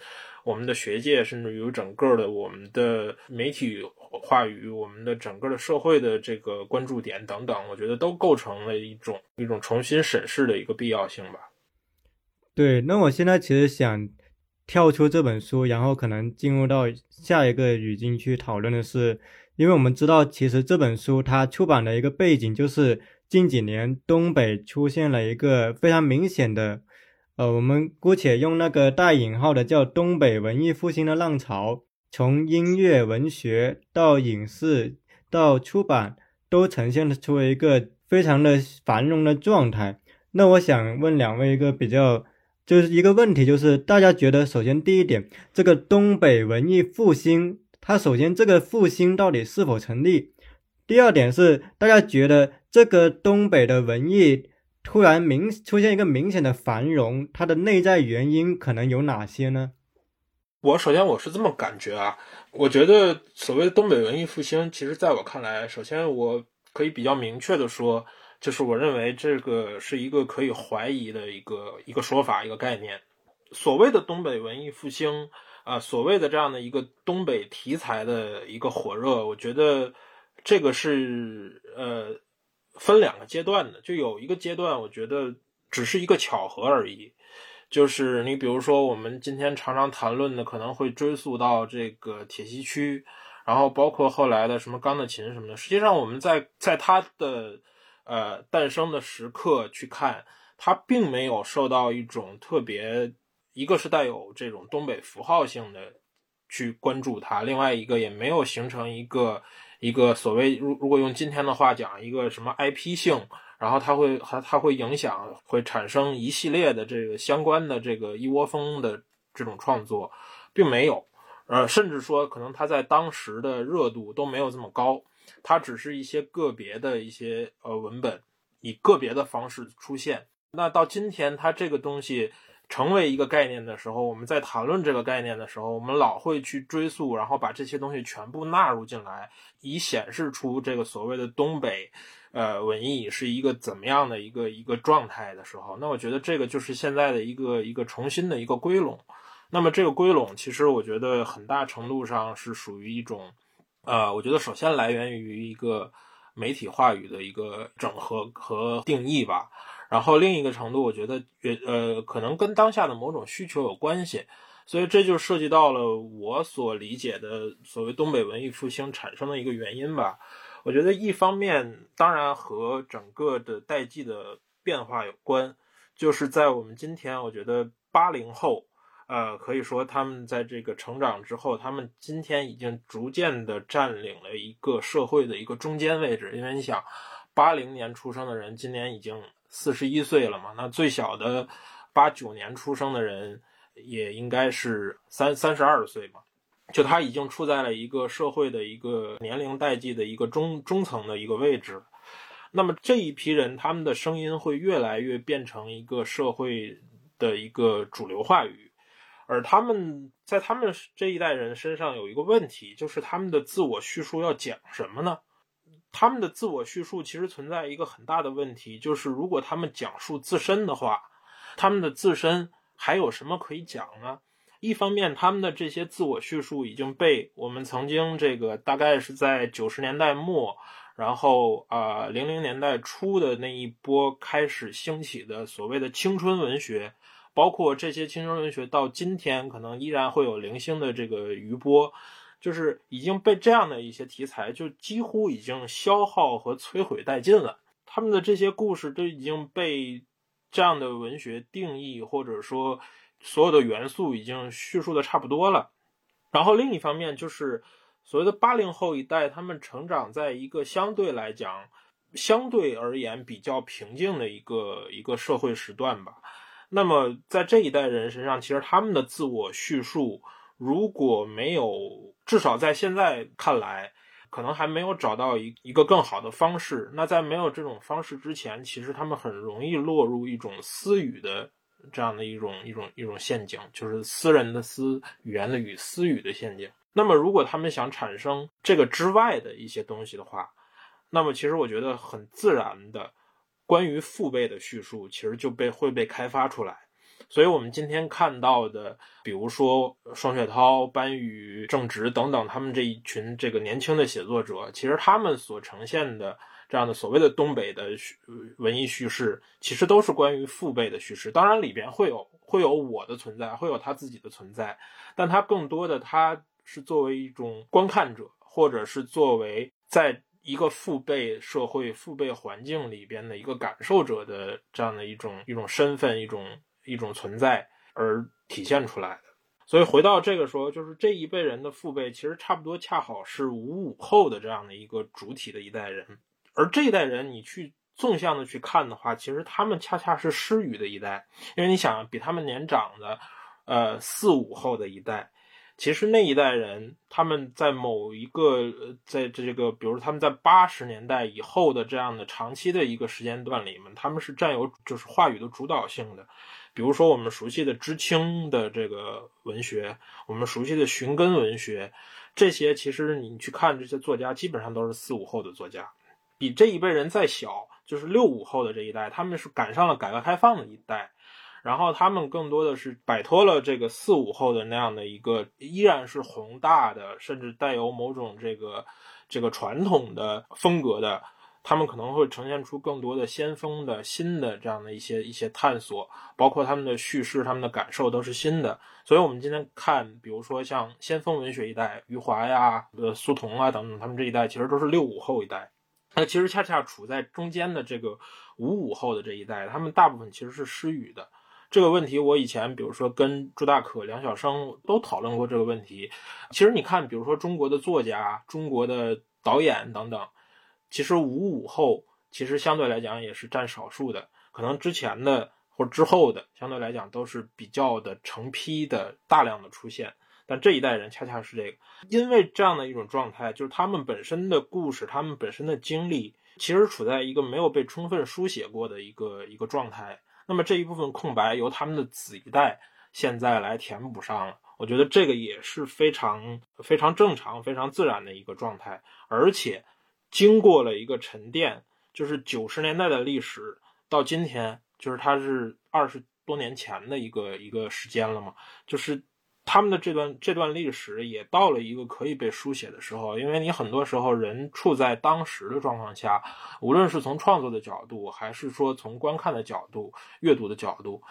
我们的学界，甚至于整个的我们的媒体话语，我们的整个的社会的这个关注点等等，我觉得都构成了一种一种重新审视的一个必要性吧。对，那我现在其实想跳出这本书，然后可能进入到下一个语境去讨论的是，因为我们知道，其实这本书它出版的一个背景就是近几年东北出现了一个非常明显的，呃，我们姑且用那个带引号的叫东北文艺复兴的浪潮，从音乐、文学到影视到出版，都呈现出了一个非常的繁荣的状态。那我想问两位一个比较。就是一个问题，就是大家觉得，首先第一点，这个东北文艺复兴，它首先这个复兴到底是否成立？第二点是，大家觉得这个东北的文艺突然明出现一个明显的繁荣，它的内在原因可能有哪些呢？我首先我是这么感觉啊，我觉得所谓的东北文艺复兴，其实在我看来，首先我可以比较明确的说。就是我认为这个是一个可以怀疑的一个一个说法一个概念。所谓的东北文艺复兴啊，所谓的这样的一个东北题材的一个火热，我觉得这个是呃分两个阶段的。就有一个阶段，我觉得只是一个巧合而已。就是你比如说我们今天常常谈论的，可能会追溯到这个铁西区，然后包括后来的什么钢的琴什么的。实际上我们在在它的呃诞生的时刻去看，它并没有受到一种特别，一个是带有这种东北符号性的去关注它，另外一个也没有形成一个。一个所谓，如如果用今天的话讲，一个什么 IP 性，然后它会它它会影响，会产生一系列的这个相关的这个一窝蜂的这种创作，并没有，呃，甚至说可能它在当时的热度都没有这么高，它只是一些个别的一些呃文本以个别的方式出现。那到今天，它这个东西。成为一个概念的时候，我们在谈论这个概念的时候，我们老会去追溯，然后把这些东西全部纳入进来，以显示出这个所谓的东北，呃，文艺是一个怎么样的一个一个状态的时候，那我觉得这个就是现在的一个一个重新的一个归拢。那么这个归拢，其实我觉得很大程度上是属于一种，呃，我觉得首先来源于一个媒体话语的一个整合和定义吧。然后另一个程度，我觉得也呃，可能跟当下的某种需求有关系，所以这就涉及到了我所理解的所谓东北文艺复兴产生的一个原因吧。我觉得一方面当然和整个的代际的变化有关，就是在我们今天，我觉得八零后，呃，可以说他们在这个成长之后，他们今天已经逐渐的占领了一个社会的一个中间位置，因为你想，八零年出生的人，今年已经。四十一岁了嘛？那最小的八九年出生的人也应该是三三十二岁嘛？就他已经处在了一个社会的一个年龄代际的一个中中层的一个位置。那么这一批人，他们的声音会越来越变成一个社会的一个主流话语，而他们在他们这一代人身上有一个问题，就是他们的自我叙述要讲什么呢？他们的自我叙述其实存在一个很大的问题，就是如果他们讲述自身的话，他们的自身还有什么可以讲呢？一方面，他们的这些自我叙述已经被我们曾经这个大概是在九十年代末，然后啊零零年代初的那一波开始兴起的所谓的青春文学，包括这些青春文学到今天可能依然会有零星的这个余波。就是已经被这样的一些题材，就几乎已经消耗和摧毁殆尽了。他们的这些故事都已经被这样的文学定义，或者说所有的元素已经叙述的差不多了。然后另一方面，就是所谓的八零后一代，他们成长在一个相对来讲、相对而言比较平静的一个一个社会时段吧。那么在这一代人身上，其实他们的自我叙述。如果没有，至少在现在看来，可能还没有找到一一个更好的方式。那在没有这种方式之前，其实他们很容易落入一种私语的这样的一种一种一种陷阱，就是私人的私语言的语私语的陷阱。那么，如果他们想产生这个之外的一些东西的话，那么其实我觉得很自然的，关于父辈的叙述，其实就被会被开发出来。所以，我们今天看到的，比如说双雪涛、班宇、郑直等等，他们这一群这个年轻的写作者，其实他们所呈现的这样的所谓的东北的叙文艺叙事，其实都是关于父辈的叙事。当然，里边会有会有我的存在，会有他自己的存在，但他更多的他是作为一种观看者，或者是作为在一个父辈社会、父辈环境里边的一个感受者的这样的一种一种身份，一种。一种存在而体现出来的，所以回到这个说，就是这一辈人的父辈，其实差不多恰好是五五后的这样的一个主体的一代人，而这一代人，你去纵向的去看的话，其实他们恰恰是失语的一代，因为你想，比他们年长的，呃，四五后的一代。其实那一代人，他们在某一个，在这个，比如他们在八十年代以后的这样的长期的一个时间段里面，他们是占有就是话语的主导性的。比如说我们熟悉的知青的这个文学，我们熟悉的寻根文学，这些其实你去看这些作家，基本上都是四五后的作家，比这一辈人再小，就是六五后的这一代，他们是赶上了改革开放的一代。然后他们更多的是摆脱了这个四五后的那样的一个依然是宏大的，甚至带有某种这个这个传统的风格的他们可能会呈现出更多的先锋的新的这样的一些一些探索，包括他们的叙事、他们的感受都是新的。所以，我们今天看，比如说像先锋文学一代，余华呀、呃苏童啊等等，他们这一代其实都是六五后一代。那其实恰恰处在中间的这个五五后的这一代，他们大部分其实是失语的。这个问题，我以前比如说跟朱大可、梁晓声都讨论过这个问题。其实你看，比如说中国的作家、中国的导演等等，其实五五后其实相对来讲也是占少数的。可能之前的或之后的，相对来讲都是比较的成批的、大量的出现。但这一代人恰恰是这个，因为这样的一种状态，就是他们本身的故事、他们本身的经历，其实处在一个没有被充分书写过的一个一个状态。那么这一部分空白由他们的子一代现在来填补上了，我觉得这个也是非常非常正常、非常自然的一个状态，而且经过了一个沉淀，就是九十年代的历史到今天，就是它是二十多年前的一个一个时间了嘛，就是。他们的这段这段历史也到了一个可以被书写的时候，因为你很多时候人处在当时的状况下，无论是从创作的角度，还是说从观看的角度、阅读的角度，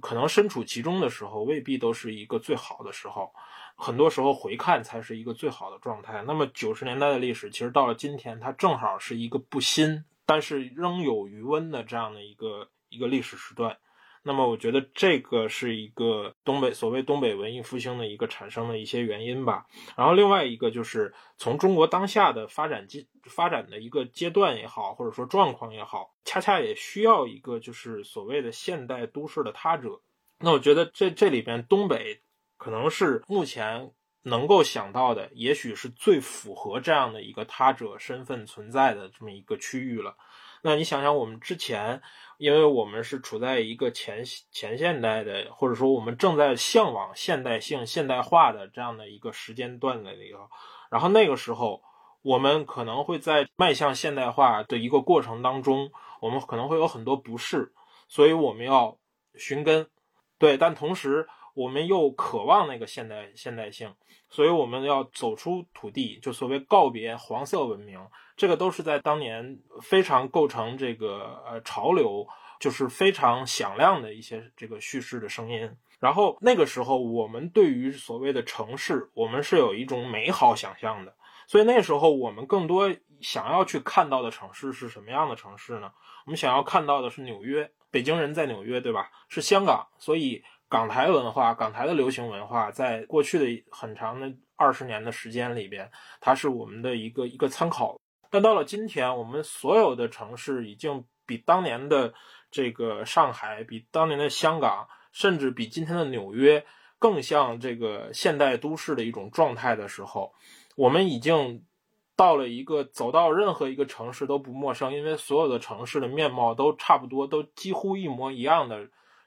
可能身处其中的时候未必都是一个最好的时候，很多时候回看才是一个最好的状态。那么九十年代的历史，其实到了今天，它正好是一个不新，但是仍有余温的这样的一个一个历史时段。那么我觉得这个是一个东北所谓东北文艺复兴的一个产生的一些原因吧。然后另外一个就是从中国当下的发展阶发展的一个阶段也好，或者说状况也好，恰恰也需要一个就是所谓的现代都市的他者。那我觉得这这里边东北可能是目前能够想到的，也许是最符合这样的一个他者身份存在的这么一个区域了。那你想想，我们之前，因为我们是处在一个前前现代的，或者说我们正在向往现代性、现代化的这样的一个时间段的里头，然后那个时候，我们可能会在迈向现代化的一个过程当中，我们可能会有很多不适，所以我们要寻根，对，但同时我们又渴望那个现代现代性，所以我们要走出土地，就所谓告别黄色文明。这个都是在当年非常构成这个呃潮流，就是非常响亮的一些这个叙事的声音。然后那个时候，我们对于所谓的城市，我们是有一种美好想象的。所以那时候，我们更多想要去看到的城市是什么样的城市呢？我们想要看到的是纽约，北京人在纽约，对吧？是香港。所以港台文化、港台的流行文化，在过去的很长的二十年的时间里边，它是我们的一个一个参考。但到了今天，我们所有的城市已经比当年的这个上海，比当年的香港，甚至比今天的纽约更像这个现代都市的一种状态的时候，我们已经到了一个走到任何一个城市都不陌生，因为所有的城市的面貌都差不多，都几乎一模一样的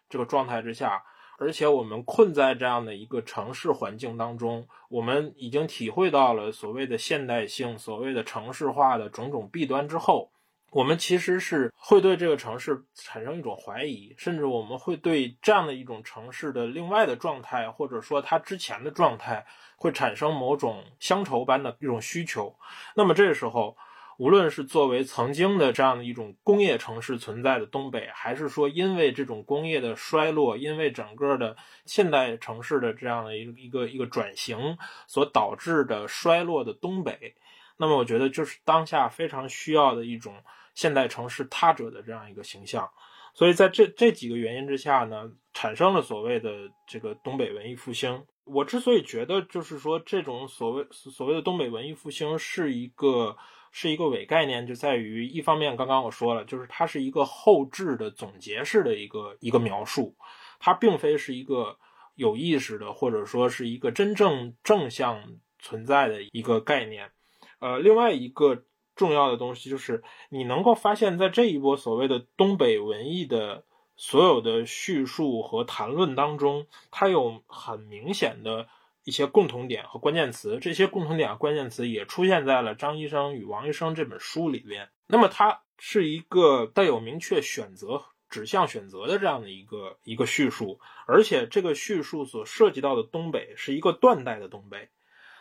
这个状态之下。而且我们困在这样的一个城市环境当中，我们已经体会到了所谓的现代性、所谓的城市化的种种弊端之后，我们其实是会对这个城市产生一种怀疑，甚至我们会对这样的一种城市的另外的状态，或者说它之前的状态，会产生某种乡愁般的一种需求。那么这时候。无论是作为曾经的这样的一种工业城市存在的东北，还是说因为这种工业的衰落，因为整个的现代城市的这样的一个一个一个转型所导致的衰落的东北，那么我觉得就是当下非常需要的一种现代城市他者的这样一个形象。所以在这这几个原因之下呢，产生了所谓的这个东北文艺复兴。我之所以觉得就是说这种所谓所谓的东北文艺复兴是一个。是一个伪概念，就在于一方面，刚刚我说了，就是它是一个后置的总结式的一个一个描述，它并非是一个有意识的，或者说是一个真正正向存在的一个概念。呃，另外一个重要的东西就是，你能够发现，在这一波所谓的东北文艺的所有的叙述和谈论当中，它有很明显的。一些共同点和关键词，这些共同点和关键词也出现在了张医生与王医生这本书里边。那么，它是一个带有明确选择、指向选择的这样的一个一个叙述，而且这个叙述所涉及到的东北是一个断代的东北，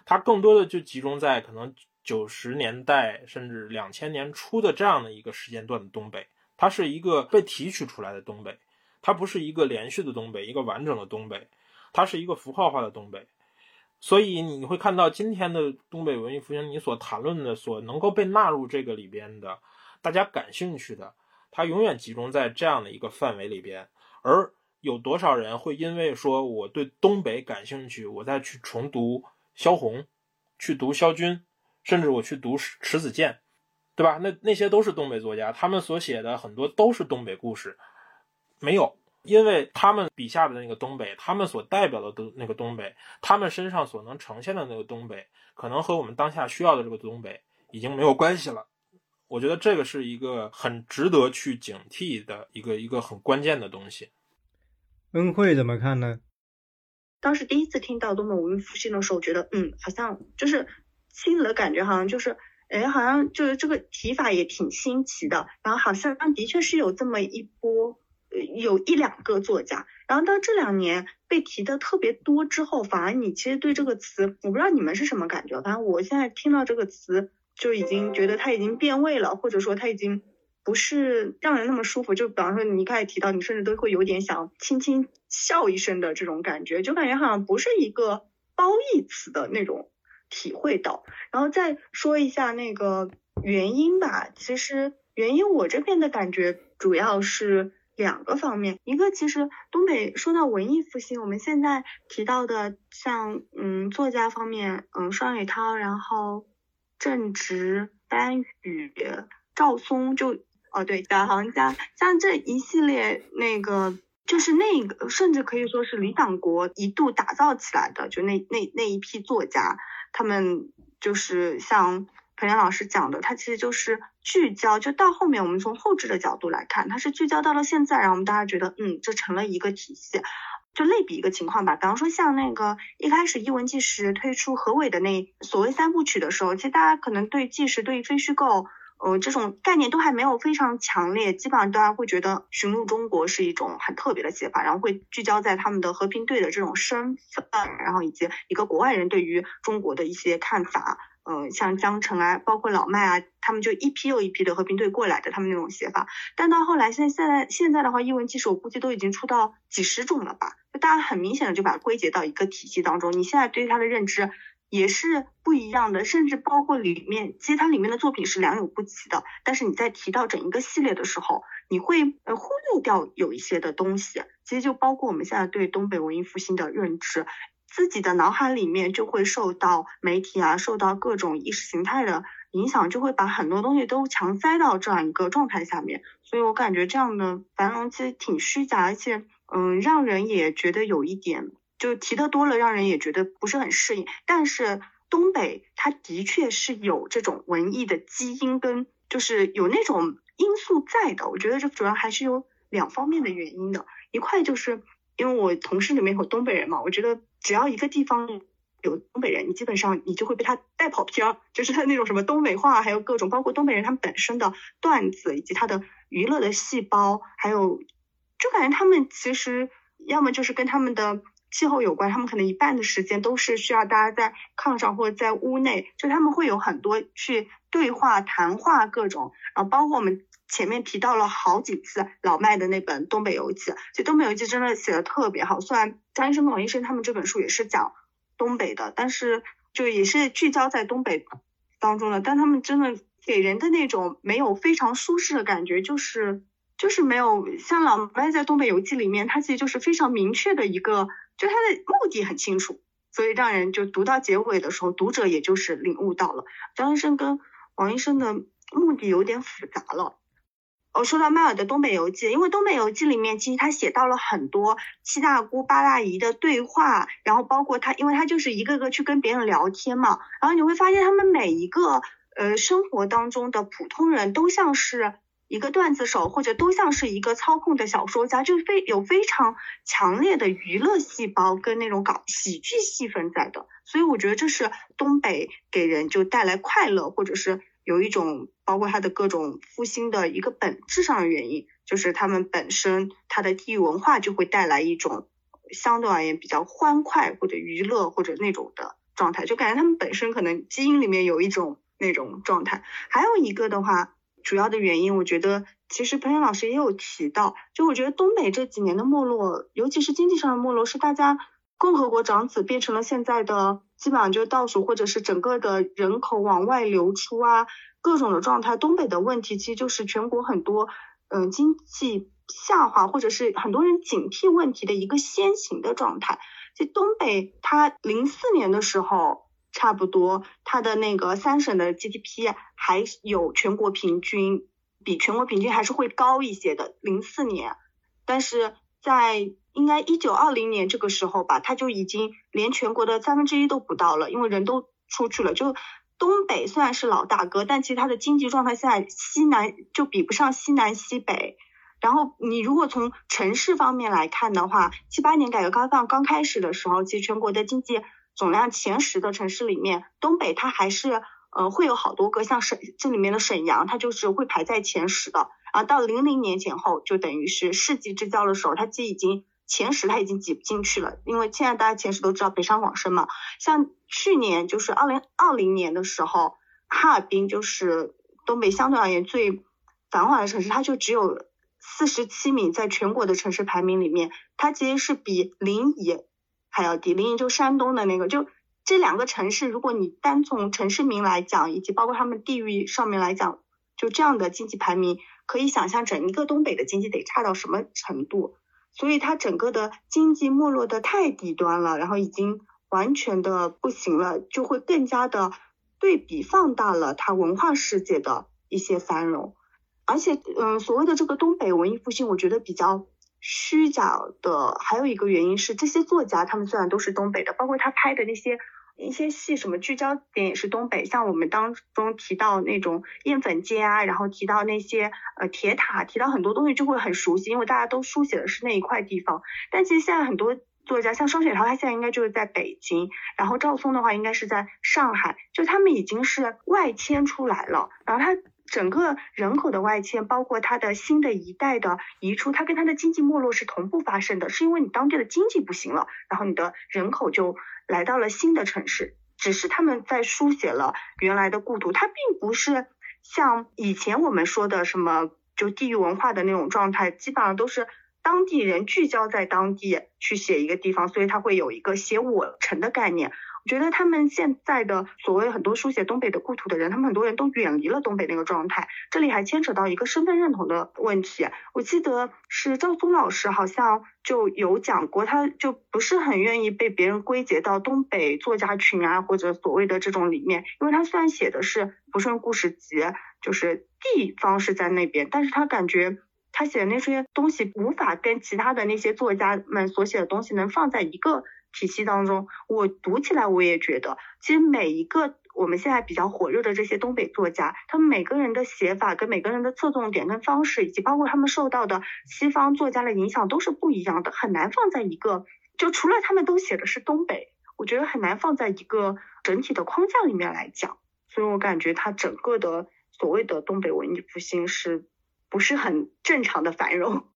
它更多的就集中在可能九十年代甚至两千年初的这样的一个时间段的东北，它是一个被提取出来的东北，它不是一个连续的东北，一个完整的东北，它是一个符号化的东北。所以你会看到今天的东北文艺复兴，你所谈论的、所能够被纳入这个里边的，大家感兴趣的，它永远集中在这样的一个范围里边。而有多少人会因为说我对东北感兴趣，我再去重读萧红，去读萧军？甚至我去读迟子建，对吧？那那些都是东北作家，他们所写的很多都是东北故事。没有，因为他们笔下的那个东北，他们所代表的东那个东北，他们身上所能呈现的那个东北，可能和我们当下需要的这个东北已经没有关系了。我觉得这个是一个很值得去警惕的一个一个很关键的东西。恩惠怎么看呢？当时第一次听到东北文艺复兴的时候，觉得嗯，好像就是。听了感觉好像就是，哎，好像就是这个提法也挺新奇的，然后好像的确是有这么一波，有一两个作家，然后到这两年被提的特别多之后，反而你其实对这个词，我不知道你们是什么感觉，反正我现在听到这个词就已经觉得它已经变味了，或者说它已经不是让人那么舒服，就比方说你一开始提到，你甚至都会有点想轻轻笑一声的这种感觉，就感觉好像不是一个褒义词的那种。体会到，然后再说一下那个原因吧。其实原因我这边的感觉主要是两个方面，一个其实东北说到文艺复兴，我们现在提到的像嗯作家方面，嗯双雪涛，然后郑直、班宇、赵松，就哦对，小行家，像这一系列那个。就是那个，甚至可以说是李党国一度打造起来的，就那那那一批作家，他们就是像裴良老师讲的，他其实就是聚焦，就到后面我们从后置的角度来看，他是聚焦到了现在，然后我们大家觉得，嗯，这成了一个体系，就类比一个情况吧。比方说像那个一开始一文纪实推出何伟的那所谓三部曲的时候，其实大家可能对纪实、对于非虚构。呃，这种概念都还没有非常强烈，基本上大家会觉得《寻路中国》是一种很特别的写法，然后会聚焦在他们的和平队的这种身份，然后以及一个国外人对于中国的一些看法。嗯，像江澄啊，包括老麦啊，他们就一批又一批的和平队过来的，他们那种写法。但到后来，现现在现在的话，译文纪实我估计都已经出到几十种了吧？就大家很明显的就把它归结到一个体系当中。你现在对它的认知。也是不一样的，甚至包括里面，其实它里面的作品是良莠不齐的。但是你在提到整一个系列的时候，你会呃忽略掉有一些的东西。其实就包括我们现在对东北文艺复兴的认知，自己的脑海里面就会受到媒体啊，受到各种意识形态的影响，就会把很多东西都强塞到这样一个状态下面。所以我感觉这样的繁荣其实挺虚假，而且嗯，让人也觉得有一点。就提的多了，让人也觉得不是很适应。但是东北它的确是有这种文艺的基因，跟就是有那种因素在的。我觉得这主要还是有两方面的原因的。一块就是因为我同事里面有东北人嘛，我觉得只要一个地方有东北人，你基本上你就会被他带跑偏儿，就是他那种什么东北话，还有各种包括东北人他们本身的段子，以及他的娱乐的细胞，还有就感觉他们其实要么就是跟他们的。气候有关，他们可能一半的时间都是需要大家在炕上或者在屋内，就他们会有很多去对话、谈话各种，然后包括我们前面提到了好几次老麦的那本《东北游记》，其实《东北游记》真的写的特别好。虽然张医生跟、王医生他们这本书也是讲东北的，但是就也是聚焦在东北当中的，但他们真的给人的那种没有非常舒适的感觉，就是就是没有像老麦在《东北游记》里面，他其实就是非常明确的一个。就他的目的很清楚，所以让人就读到结尾的时候，读者也就是领悟到了张医生跟王医生的目的有点复杂了。哦，说到麦尔的《东北游记》，因为《东北游记》里面其实他写到了很多七大姑八大姨的对话，然后包括他，因为他就是一个个去跟别人聊天嘛，然后你会发现他们每一个呃生活当中的普通人都像是。一个段子手，或者都像是一个操控的小说家，就非有非常强烈的娱乐细胞跟那种搞喜剧戏份在的，所以我觉得这是东北给人就带来快乐，或者是有一种包括它的各种复兴的一个本质上的原因，就是他们本身它的地域文化就会带来一种相对而言比较欢快或者娱乐或者那种的状态，就感觉他们本身可能基因里面有一种那种状态。还有一个的话，主要的原因，我觉得其实彭岩老师也有提到，就我觉得东北这几年的没落，尤其是经济上的没落，是大家共和国长子变成了现在的基本上就是倒数，或者是整个的人口往外流出啊，各种的状态。东北的问题其实就是全国很多嗯经济下滑，或者是很多人警惕问题的一个先行的状态。就东北，它零四年的时候。差不多，它的那个三省的 GDP 还有全国平均，比全国平均还是会高一些的。零四年，但是在应该一九二零年这个时候吧，它就已经连全国的三分之一都不到了，因为人都出去了。就东北虽然是老大哥，但其实它的经济状态现在西南就比不上西南西北。然后你如果从城市方面来看的话，七八年改革开放刚开始的时候，其实全国的经济。总量前十的城市里面，东北它还是呃会有好多个，像沈这里面的沈阳，它就是会排在前十的。啊到零零年前后，就等于是世纪之交的时候，它既已经前十，它已经挤不进去了。因为现在大家前十都知道北上广深嘛，像去年就是二零二零年的时候，哈尔滨就是东北相对而言最繁华的城市，它就只有四十七名，在全国的城市排名里面，它其实是比临沂。还要低。临沂就山东的那个，就这两个城市，如果你单从城市名来讲，以及包括他们地域上面来讲，就这样的经济排名，可以想象整一个东北的经济得差到什么程度。所以它整个的经济没落的太低端了，然后已经完全的不行了，就会更加的对比放大了它文化世界的一些繁荣。而且，嗯，所谓的这个东北文艺复兴，我觉得比较。虚假的还有一个原因是，这些作家他们虽然都是东北的，包括他拍的那些一些戏，什么聚焦点也是东北。像我们当中提到那种艳粉街啊，然后提到那些呃铁塔，提到很多东西就会很熟悉，因为大家都书写的是那一块地方。但其实现在很多作家，像双雪涛，他现在应该就是在北京，然后赵松的话应该是在上海，就他们已经是外迁出来了，然后他。整个人口的外迁，包括它的新的一代的移出，它跟它的经济没落是同步发生的，是因为你当地的经济不行了，然后你的人口就来到了新的城市，只是他们在书写了原来的故土，它并不是像以前我们说的什么就地域文化的那种状态，基本上都是当地人聚焦在当地去写一个地方，所以它会有一个写我城的概念。觉得他们现在的所谓很多书写东北的故土的人，他们很多人都远离了东北那个状态。这里还牵扯到一个身份认同的问题。我记得是赵松老师好像就有讲过，他就不是很愿意被别人归结到东北作家群啊，或者所谓的这种里面。因为他虽然写的是《不顺故事集》，就是地方是在那边，但是他感觉他写的那些东西无法跟其他的那些作家们所写的东西能放在一个。体系当中，我读起来我也觉得，其实每一个我们现在比较火热的这些东北作家，他们每个人的写法跟每个人的侧重点跟方式，以及包括他们受到的西方作家的影响都是不一样的，很难放在一个就除了他们都写的是东北，我觉得很难放在一个整体的框架里面来讲。所以我感觉他整个的所谓的东北文艺复兴是不是很正常的繁荣？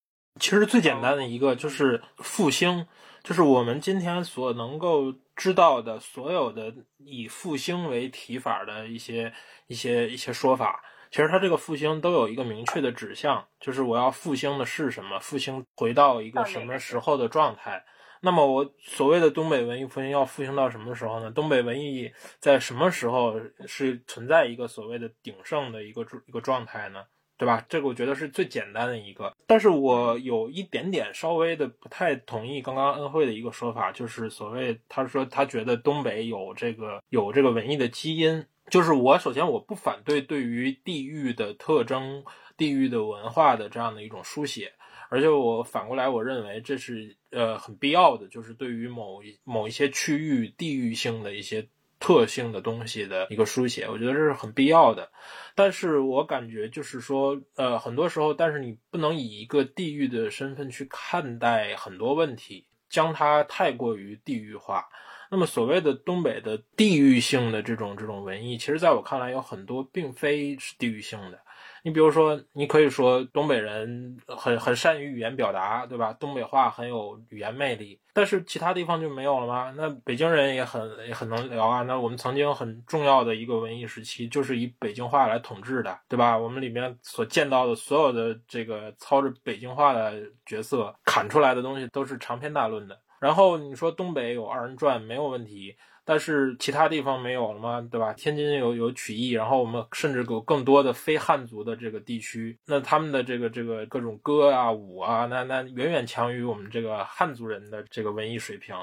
其实最简单的一个就是复兴。就是我们今天所能够知道的所有的以复兴为提法的一些一些一些说法，其实它这个复兴都有一个明确的指向，就是我要复兴的是什么？复兴回到一个什么时候的状态？那么我所谓的东北文艺复兴要复兴到什么时候呢？东北文艺在什么时候是存在一个所谓的鼎盛的一个一个状态呢？对吧？这个我觉得是最简单的一个，但是我有一点点稍微的不太同意刚刚恩惠的一个说法，就是所谓他说他觉得东北有这个有这个文艺的基因，就是我首先我不反对对于地域的特征、地域的文化的这样的一种书写，而且我反过来我认为这是呃很必要的，就是对于某一某一些区域地域性的一些。特性的东西的一个书写，我觉得这是很必要的。但是我感觉就是说，呃，很多时候，但是你不能以一个地域的身份去看待很多问题，将它太过于地域化。那么，所谓的东北的地域性的这种这种文艺，其实在我看来有很多并非是地域性的。你比如说，你可以说东北人很很善于语言表达，对吧？东北话很有语言魅力，但是其他地方就没有了吗？那北京人也很也很能聊啊。那我们曾经很重要的一个文艺时期，就是以北京话来统治的，对吧？我们里面所见到的所有的这个操着北京话的角色，砍出来的东西都是长篇大论的。然后你说东北有二人转没有问题。但是其他地方没有了吗？对吧？天津有有曲艺，然后我们甚至有更多的非汉族的这个地区，那他们的这个这个各种歌啊舞啊，那那远远强于我们这个汉族人的这个文艺水平。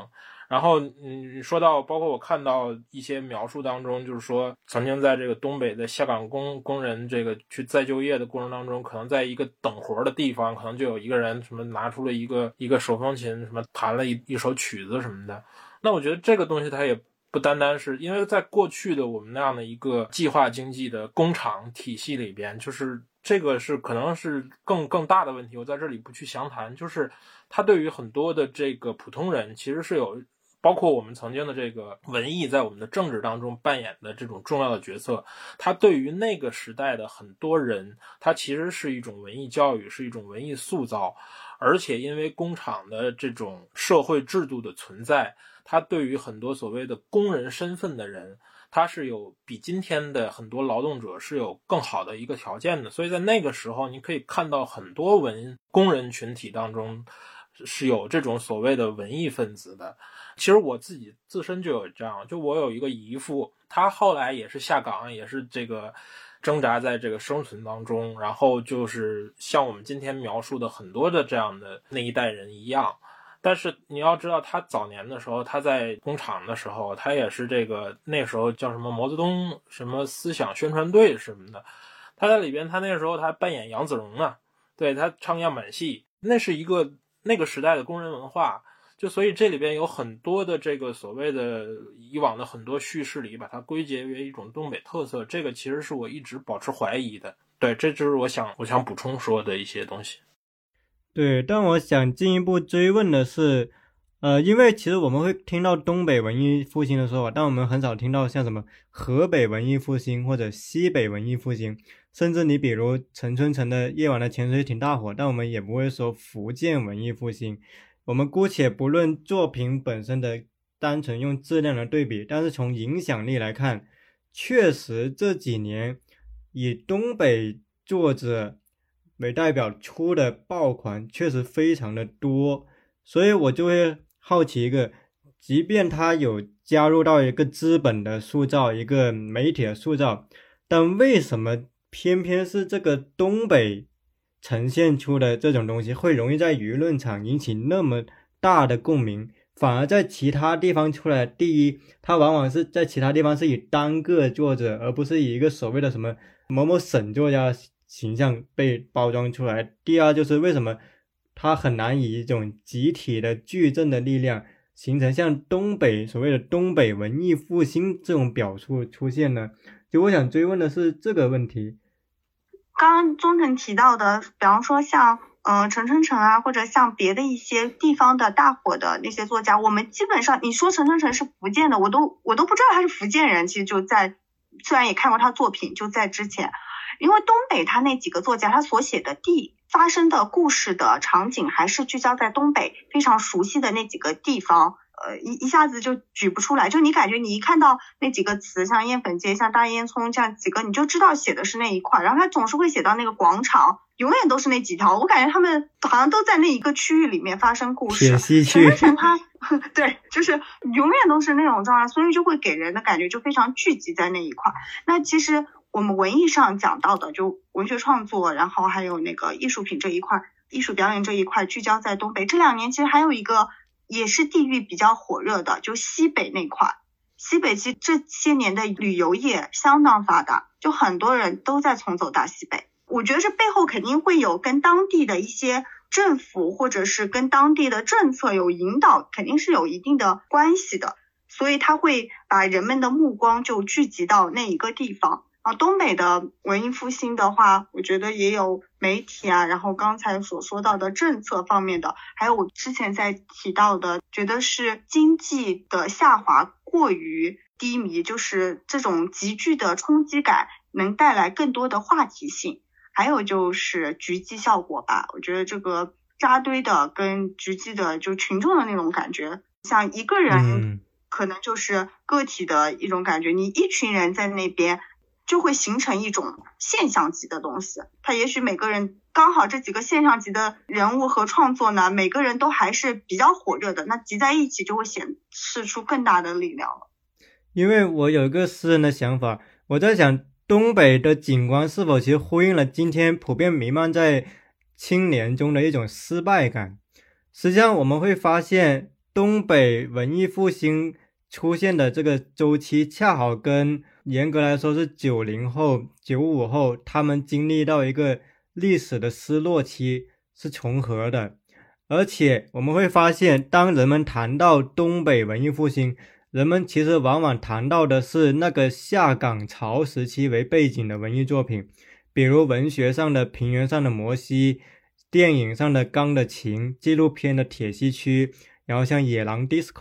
然后嗯，说到包括我看到一些描述当中，就是说曾经在这个东北的下岗工工人这个去再就业的过程当中，可能在一个等活的地方，可能就有一个人什么拿出了一个一个手风琴，什么弹了一一首曲子什么的。那我觉得这个东西它也。不单单是因为在过去的我们那样的一个计划经济的工厂体系里边，就是这个是可能是更更大的问题。我在这里不去详谈，就是它对于很多的这个普通人，其实是有包括我们曾经的这个文艺在我们的政治当中扮演的这种重要的角色。它对于那个时代的很多人，它其实是一种文艺教育，是一种文艺塑造，而且因为工厂的这种社会制度的存在。他对于很多所谓的工人身份的人，他是有比今天的很多劳动者是有更好的一个条件的，所以在那个时候，你可以看到很多文工人群体当中是有这种所谓的文艺分子的。其实我自己自身就有这样，就我有一个姨父，他后来也是下岗，也是这个挣扎在这个生存当中，然后就是像我们今天描述的很多的这样的那一代人一样。但是你要知道，他早年的时候，他在工厂的时候，他也是这个那时候叫什么毛泽东什么思想宣传队什么的，他在里边，他那时候他扮演杨子荣呢，对他唱样板戏，那是一个那个时代的工人文化，就所以这里边有很多的这个所谓的以往的很多叙事里，把它归结为一种东北特色，这个其实是我一直保持怀疑的，对，这就是我想我想补充说的一些东西。对，但我想进一步追问的是，呃，因为其实我们会听到东北文艺复兴的说法，但我们很少听到像什么河北文艺复兴或者西北文艺复兴，甚至你比如陈春成的《夜晚的潜水艇》大火，但我们也不会说福建文艺复兴。我们姑且不论作品本身的单纯用质量的对比，但是从影响力来看，确实这几年以东北作者。为代表出的爆款确实非常的多，所以我就会好奇一个，即便他有加入到一个资本的塑造，一个媒体的塑造，但为什么偏偏是这个东北呈现出的这种东西会容易在舆论场引起那么大的共鸣，反而在其他地方出来？第一，他往往是在其他地方是以单个作者，而不是以一个所谓的什么某某省作家。形象被包装出来。第二就是为什么它很难以一种集体的矩阵的力量形成像东北所谓的东北文艺复兴这种表述出现呢？就我想追问的是这个问题。刚刚宗腾提到的，比方说像嗯陈春成啊，或者像别的一些地方的大火的那些作家，我们基本上你说陈春成是福建的，我都我都不知道他是福建人。其实就在虽然也看过他作品，就在之前。因为东北他那几个作家，他所写的地发生的故事的场景，还是聚焦在东北非常熟悉的那几个地方，呃，一一下子就举不出来。就你感觉你一看到那几个词，像烟粉街、像大烟囱这样几个，你就知道写的是那一块。然后他总是会写到那个广场，永远都是那几条。我感觉他们好像都在那一个区域里面发生故事。陈陈陈他，对，就是永远都是那种状态，所以就会给人的感觉就非常聚集在那一块。那其实。我们文艺上讲到的，就文学创作，然后还有那个艺术品这一块，艺术表演这一块，聚焦在东北。这两年其实还有一个也是地域比较火热的，就西北那块。西北其实这些年的旅游业相当发达，就很多人都在从走大西北。我觉得这背后肯定会有跟当地的一些政府或者是跟当地的政策有引导，肯定是有一定的关系的。所以他会把人们的目光就聚集到那一个地方。啊，东北的文艺复兴的话，我觉得也有媒体啊，然后刚才所说到的政策方面的，还有我之前在提到的，觉得是经济的下滑过于低迷，就是这种急剧的冲击感能带来更多的话题性。还有就是狙击效果吧，我觉得这个扎堆的跟狙击的就群众的那种感觉，像一个人可能就是个体的一种感觉，你一群人在那边就会形成一种现象级的东西。他也许每个人刚好这几个现象级的人物和创作呢，每个人都还是比较火热的，那集在一起就会显示出更大的力量了。因为我有一个私人的想法，我在想。东北的景观是否其实呼应了今天普遍弥漫在青年中的一种失败感？实际上，我们会发现，东北文艺复兴出现的这个周期，恰好跟严格来说是九零后、九五后他们经历到一个历史的失落期是重合的。而且，我们会发现，当人们谈到东北文艺复兴，人们其实往往谈到的是那个下岗潮时期为背景的文艺作品，比如文学上的《平原上的摩西》，电影上的《钢的琴》，纪录片的《铁西区》，然后像《野狼 DISCO》，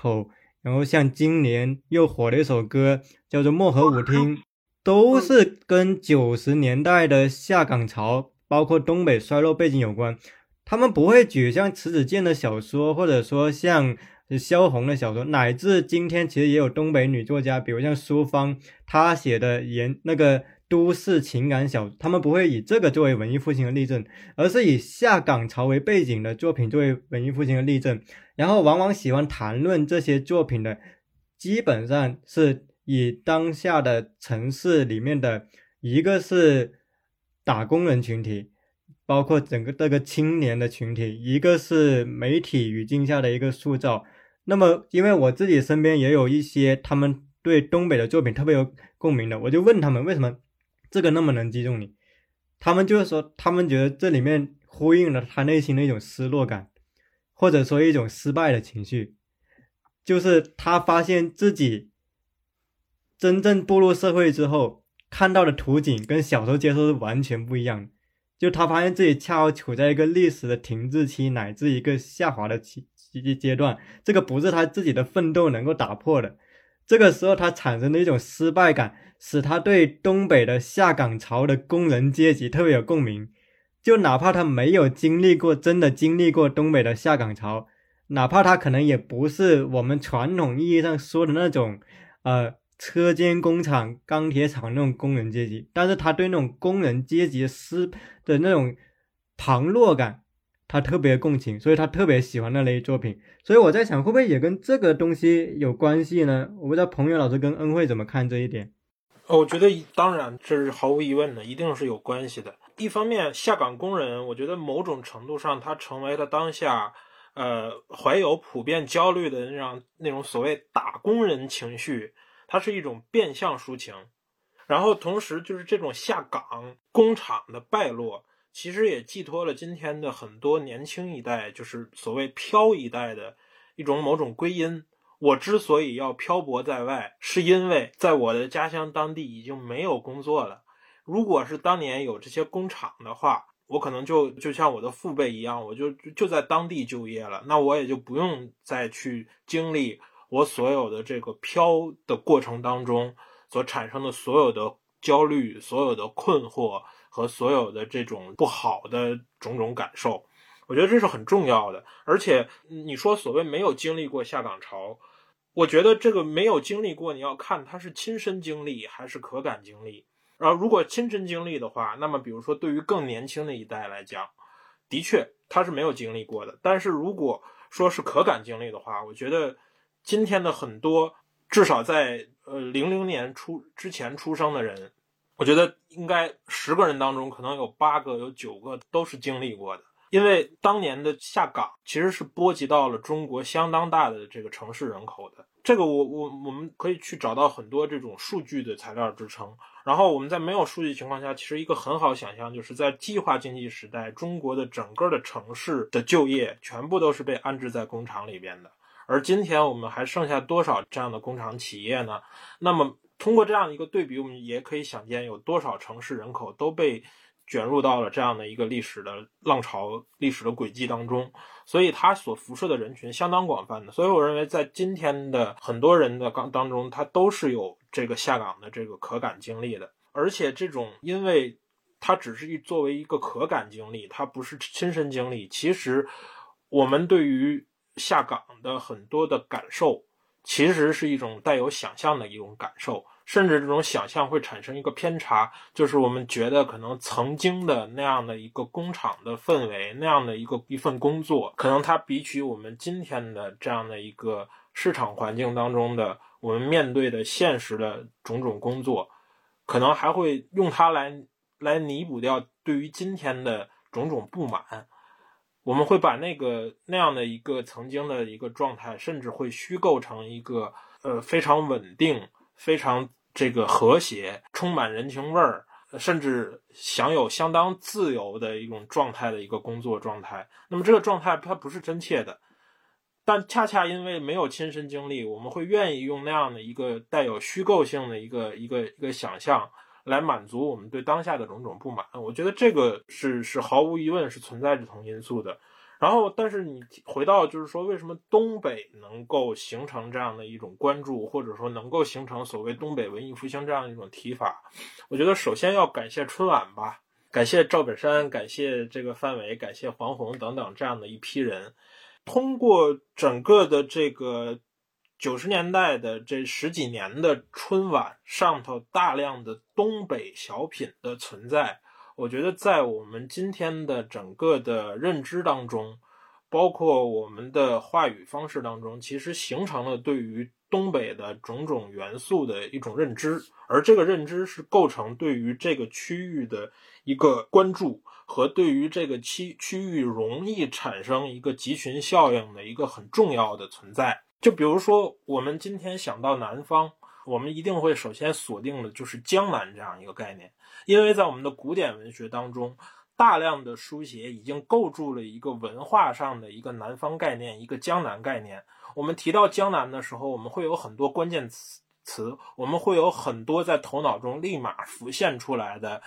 然后像今年又火的一首歌叫做《漠河舞厅》，都是跟九十年代的下岗潮，包括东北衰落背景有关。他们不会举像迟子建的小说，或者说像。萧红的小说，乃至今天其实也有东北女作家，比如像苏芳，她写的言那个都市情感小，他们不会以这个作为文艺复兴的例证，而是以下岗潮为背景的作品作为文艺复兴的例证。然后往往喜欢谈论这些作品的，基本上是以当下的城市里面的一个是打工人群体。包括整个这个青年的群体，一个是媒体语境下的一个塑造。那么，因为我自己身边也有一些他们对东北的作品特别有共鸣的，我就问他们为什么这个那么能击中你？他们就是说，他们觉得这里面呼应了他内心的一种失落感，或者说一种失败的情绪，就是他发现自己真正步入社会之后看到的图景跟小时候接受是完全不一样的。就他发现自己恰好处在一个历史的停滞期，乃至一个下滑的期阶阶段，这个不是他自己的奋斗能够打破的。这个时候他产生的一种失败感，使他对东北的下岗潮的工人阶级特别有共鸣。就哪怕他没有经历过，真的经历过东北的下岗潮，哪怕他可能也不是我们传统意义上说的那种，呃。车间工厂、钢铁厂那种工人阶级，但是他对那种工人阶级的失的那种旁落感，他特别共情，所以他特别喜欢那类作品。所以我在想，会不会也跟这个东西有关系呢？我不知道彭源老师跟恩惠怎么看这一点。我觉得当然这是毫无疑问的，一定是有关系的。一方面，下岗工人，我觉得某种程度上，他成为了当下，呃，怀有普遍焦虑的那样那种所谓打工人情绪。它是一种变相抒情，然后同时就是这种下岗工厂的败落，其实也寄托了今天的很多年轻一代，就是所谓漂一代的一种某种归因。我之所以要漂泊在外，是因为在我的家乡当地已经没有工作了。如果是当年有这些工厂的话，我可能就就像我的父辈一样，我就就在当地就业了，那我也就不用再去经历。我所有的这个漂的过程当中所产生的所有的焦虑、所有的困惑和所有的这种不好的种种感受，我觉得这是很重要的。而且你说所谓没有经历过下岗潮，我觉得这个没有经历过，你要看他是亲身经历还是可感经历。然后如果亲身经历的话，那么比如说对于更年轻的一代来讲，的确他是没有经历过的。但是如果说是可感经历的话，我觉得。今天的很多，至少在呃零零年出之前出生的人，我觉得应该十个人当中可能有八个、有九个都是经历过的。因为当年的下岗其实是波及到了中国相当大的这个城市人口的。这个我我我们可以去找到很多这种数据的材料支撑。然后我们在没有数据情况下，其实一个很好想象，就是在计划经济时代，中国的整个的城市的就业全部都是被安置在工厂里边的。而今天我们还剩下多少这样的工厂企业呢？那么通过这样一个对比，我们也可以想见有多少城市人口都被卷入到了这样的一个历史的浪潮、历史的轨迹当中。所以它所辐射的人群相当广泛的。所以我认为，在今天的很多人的岗当中，他都是有这个下岗的这个可感经历的。而且这种因为它只是一作为一个可感经历，它不是亲身经历。其实，我们对于下岗的很多的感受，其实是一种带有想象的一种感受，甚至这种想象会产生一个偏差，就是我们觉得可能曾经的那样的一个工厂的氛围，那样的一个一份工作，可能它比起我们今天的这样的一个市场环境当中的我们面对的现实的种种工作，可能还会用它来。来弥补掉对于今天的种种不满，我们会把那个那样的一个曾经的一个状态，甚至会虚构成一个呃非常稳定、非常这个和谐、充满人情味儿，甚至享有相当自由的一种状态的一个工作状态。那么这个状态它不是真切的，但恰恰因为没有亲身经历，我们会愿意用那样的一个带有虚构性的一个一个一个想象。来满足我们对当下的种种不满，我觉得这个是是毫无疑问是存在这同因素的。然后，但是你回到就是说，为什么东北能够形成这样的一种关注，或者说能够形成所谓东北文艺复兴这样一种提法？我觉得首先要感谢春晚吧，感谢赵本山，感谢这个范伟，感谢黄宏等等这样的一批人，通过整个的这个。九十年代的这十几年的春晚上头大量的东北小品的存在，我觉得在我们今天的整个的认知当中，包括我们的话语方式当中，其实形成了对于东北的种种元素的一种认知，而这个认知是构成对于这个区域的一个关注和对于这个区区域容易产生一个集群效应的一个很重要的存在。就比如说，我们今天想到南方，我们一定会首先锁定的就是江南这样一个概念，因为在我们的古典文学当中，大量的书写已经构筑了一个文化上的一个南方概念，一个江南概念。我们提到江南的时候，我们会有很多关键词词，我们会有很多在头脑中立马浮现出来的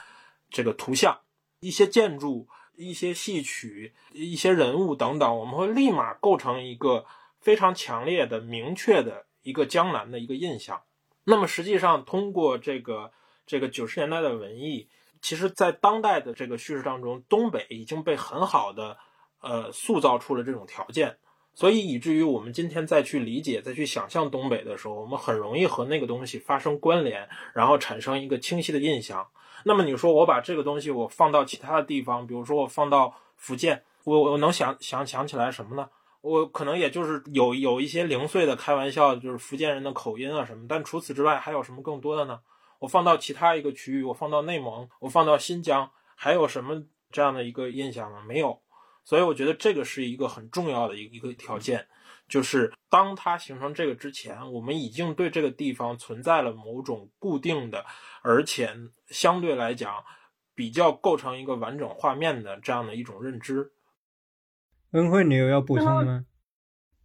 这个图像，一些建筑、一些戏曲、一些人物等等，我们会立马构成一个。非常强烈的、明确的一个江南的一个印象。那么，实际上通过这个这个九十年代的文艺，其实，在当代的这个叙事当中，东北已经被很好的呃塑造出了这种条件，所以以至于我们今天再去理解、再去想象东北的时候，我们很容易和那个东西发生关联，然后产生一个清晰的印象。那么，你说我把这个东西我放到其他的地方，比如说我放到福建，我我能想想想起来什么呢？我可能也就是有有一些零碎的开玩笑，就是福建人的口音啊什么，但除此之外还有什么更多的呢？我放到其他一个区域，我放到内蒙，我放到新疆，还有什么这样的一个印象吗？没有。所以我觉得这个是一个很重要的一一个条件，就是当它形成这个之前，我们已经对这个地方存在了某种固定的，而且相对来讲比较构成一个完整画面的这样的一种认知。恩惠，你有要补充的吗？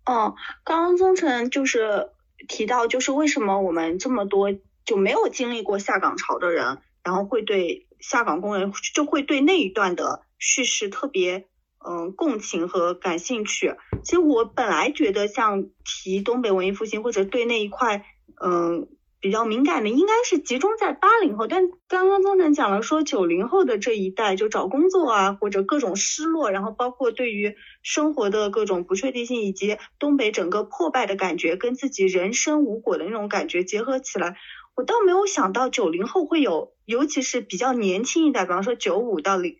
哦，刚刚宗成就是提到，就是为什么我们这么多就没有经历过下岗潮的人，然后会对下岗工人就会对那一段的叙事特别嗯共情和感兴趣。其实我本来觉得像提东北文艺复兴或者对那一块嗯。比较敏感的应该是集中在八零后，但刚刚宗成讲了说九零后的这一代就找工作啊，或者各种失落，然后包括对于生活的各种不确定性，以及东北整个破败的感觉，跟自己人生无果的那种感觉结合起来，我倒没有想到九零后会有，尤其是比较年轻一代，比方说九五到零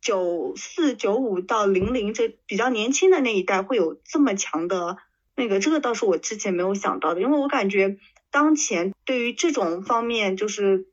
九四九五到零零这比较年轻的那一代会有这么强的那个，这个倒是我之前没有想到的，因为我感觉。当前对于这种方面，就是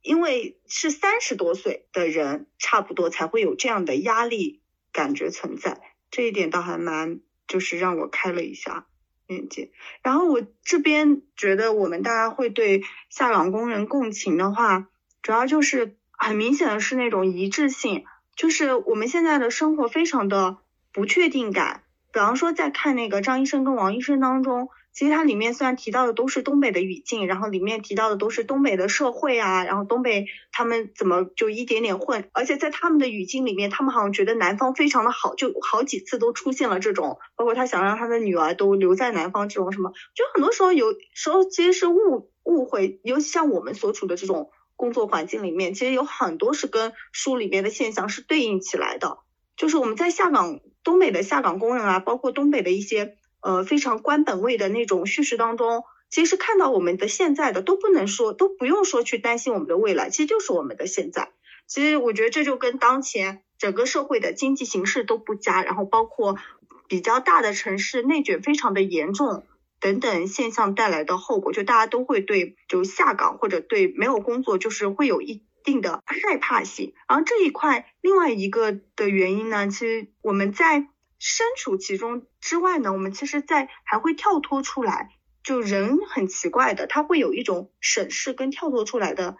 因为是三十多岁的人，差不多才会有这样的压力感觉存在，这一点倒还蛮，就是让我开了一下眼界。然后我这边觉得，我们大家会对下岗工人共情的话，主要就是很明显的是那种一致性，就是我们现在的生活非常的不确定感。比方说，在看那个张医生跟王医生当中。其实它里面虽然提到的都是东北的语境，然后里面提到的都是东北的社会啊，然后东北他们怎么就一点点混，而且在他们的语境里面，他们好像觉得南方非常的好，就好几次都出现了这种，包括他想让他的女儿都留在南方这种什么，就很多时候有时候其实是误误会，尤其像我们所处的这种工作环境里面，其实有很多是跟书里面的现象是对应起来的。就是我们在下岗东北的下岗工人啊，包括东北的一些呃非常官本位的那种叙事当中，其实看到我们的现在的都不能说都不用说去担心我们的未来，其实就是我们的现在。其实我觉得这就跟当前整个社会的经济形势都不佳，然后包括比较大的城市内卷非常的严重等等现象带来的后果，就大家都会对就下岗或者对没有工作就是会有一定的害怕性。然后这一块另外一个的原因呢，其实我们在身处其中之外呢，我们其实在还会跳脱出来，就人很奇怪的，他会有一种审视跟跳脱出来的。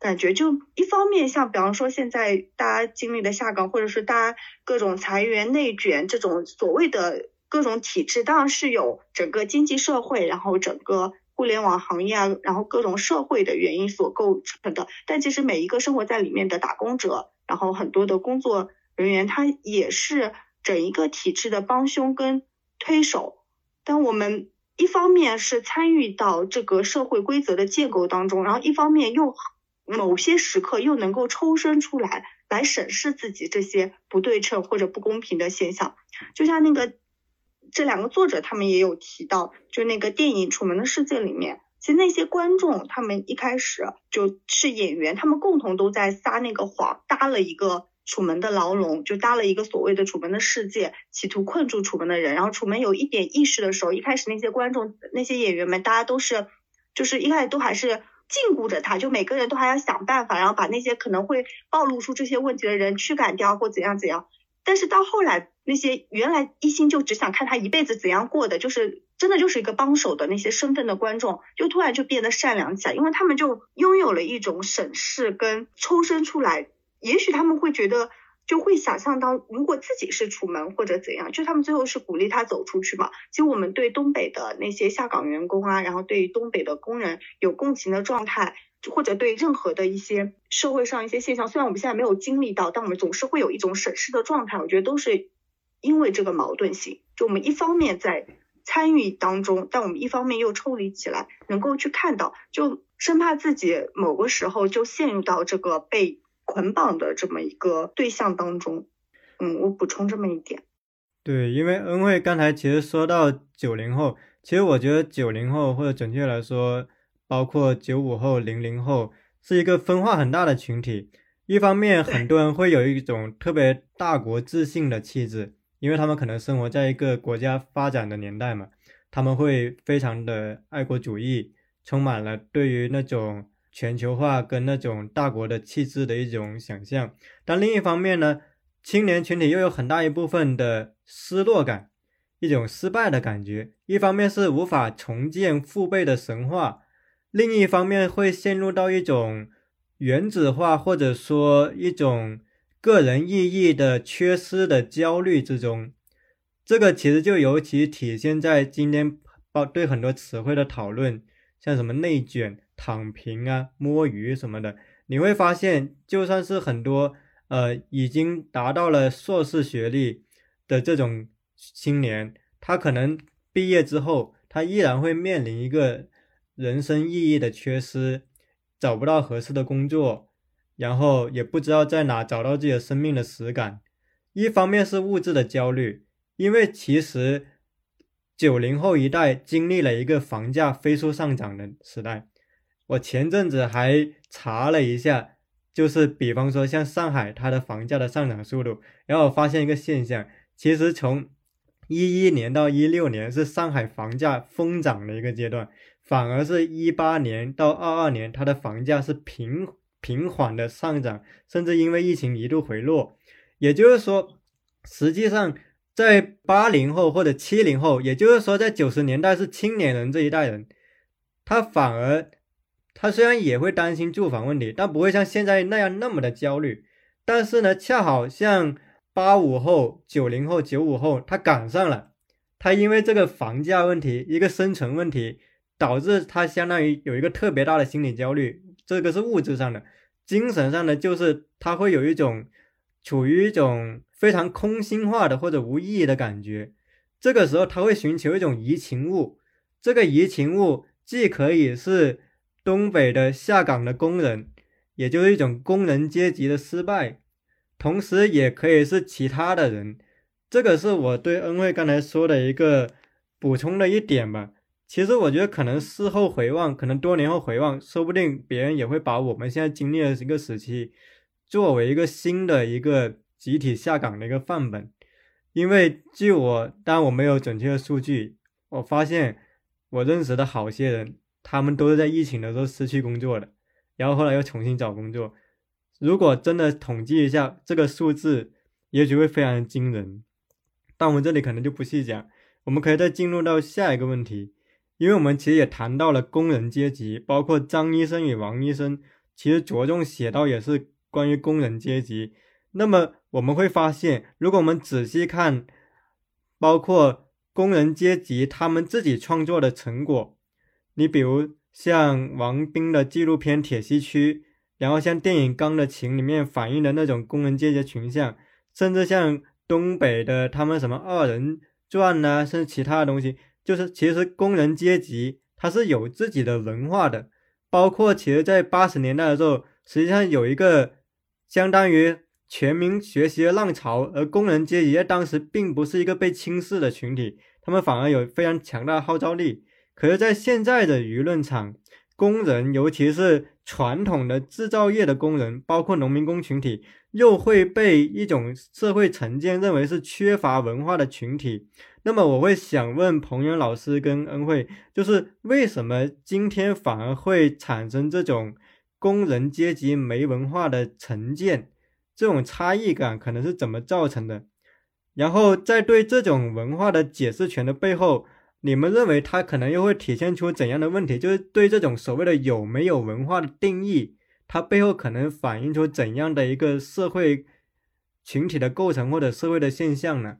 感觉就一方面，像比方说现在大家经历的下岗，或者是大家各种裁员、内卷这种所谓的各种体制，当然是有整个经济社会，然后整个互联网行业啊，然后各种社会的原因所构成的。但其实每一个生活在里面的打工者，然后很多的工作人员，他也是整一个体制的帮凶跟推手。但我们一方面是参与到这个社会规则的建构当中，然后一方面又。某些时刻又能够抽身出来，来审视自己这些不对称或者不公平的现象。就像那个这两个作者他们也有提到，就那个电影《楚门的世界》里面，其实那些观众他们一开始就是演员，他们共同都在撒那个谎，搭了一个楚门的牢笼，就搭了一个所谓的楚门的世界，企图困住楚门的人。然后楚门有一点意识的时候，一开始那些观众那些演员们，大家都是就是一开始都还是。禁锢着他，就每个人都还要想办法，然后把那些可能会暴露出这些问题的人驱赶掉，或怎样怎样。但是到后来，那些原来一心就只想看他一辈子怎样过的，就是真的就是一个帮手的那些身份的观众，就突然就变得善良起来，因为他们就拥有了一种审视跟抽身出来，也许他们会觉得。就会想象到，如果自己是楚门或者怎样，就他们最后是鼓励他走出去嘛。其实我们对东北的那些下岗员工啊，然后对东北的工人有共情的状态，或者对任何的一些社会上一些现象，虽然我们现在没有经历到，但我们总是会有一种审视的状态。我觉得都是因为这个矛盾性，就我们一方面在参与当中，但我们一方面又抽离起来，能够去看到，就生怕自己某个时候就陷入到这个被。捆绑的这么一个对象当中，嗯，我补充这么一点。对，因为恩惠刚才其实说到九零后，其实我觉得九零后或者准确来说，包括九五后、零零后，是一个分化很大的群体。一方面，很多人会有一种特别大国自信的气质，因为他们可能生活在一个国家发展的年代嘛，他们会非常的爱国主义，充满了对于那种。全球化跟那种大国的气质的一种想象，但另一方面呢，青年群体又有很大一部分的失落感，一种失败的感觉。一方面是无法重建父辈的神话，另一方面会陷入到一种原子化或者说一种个人意义的缺失的焦虑之中。这个其实就尤其体现在今天包对很多词汇的讨论，像什么内卷。躺平啊，摸鱼什么的，你会发现，就算是很多呃已经达到了硕士学历的这种青年，他可能毕业之后，他依然会面临一个人生意义的缺失，找不到合适的工作，然后也不知道在哪找到自己的生命的实感。一方面是物质的焦虑，因为其实九零后一代经历了一个房价飞速上涨的时代。我前阵子还查了一下，就是比方说像上海，它的房价的上涨速度，然后我发现一个现象，其实从一一年到一六年是上海房价疯涨的一个阶段，反而是一八年到二二年，它的房价是平平缓的上涨，甚至因为疫情一度回落。也就是说，实际上在八零后或者七零后，也就是说在九十年代是青年人这一代人，他反而。他虽然也会担心住房问题，但不会像现在那样那么的焦虑。但是呢，恰好像八五后、九零后、九五后，他赶上了。他因为这个房价问题，一个生存问题，导致他相当于有一个特别大的心理焦虑。这个是物质上的，精神上的就是他会有一种处于一种非常空心化的或者无意义的感觉。这个时候他会寻求一种移情物，这个移情物既可以是。东北的下岗的工人，也就是一种工人阶级的失败，同时也可以是其他的人。这个是我对恩惠刚才说的一个补充的一点吧。其实我觉得可能事后回望，可能多年后回望，说不定别人也会把我们现在经历的一个时期，作为一个新的一个集体下岗的一个范本。因为据我，当我没有准确的数据，我发现我认识的好些人，他们都是在疫情的时候失去工作的，然后后来又重新找工作。如果真的统计一下这个数字，也许会非常惊人。但我们这里可能就不细讲，我们可以再进入到下一个问题。因为我们其实也谈到了工人阶级，包括张医生与王医生，其实着重写到也是关于工人阶级。那么我们会发现，如果我们仔细看，包括工人阶级他们自己创作的成果，你比如像王斌的纪录片《铁西区》，然后像电影《钢的琴》里面反映的那种工人阶级群像，甚至像东北的他们什么二人转呐，甚至其他的东西。就是其实工人阶级他是有自己的文化的，包括其实，在八十年代的时候，实际上有一个相当于全民学习的浪潮，而工人阶级在当时并不是一个被轻视的群体，他们反而有非常强大的号召力。可是，在现在的舆论场，工人，尤其是传统的制造业的工人，包括农民工群体，又会被一种社会成见认为是缺乏文化的群体。那么我会想问彭源老师跟恩惠，就是为什么今天反而会产生这种工人阶级没文化的成见？这种差异感可能是怎么造成的？然后在对这种文化的解释权的背后，你们认为它可能又会体现出怎样的问题？就是对这种所谓的有没有文化的定义，它背后可能反映出怎样的一个社会群体的构成或者社会的现象呢？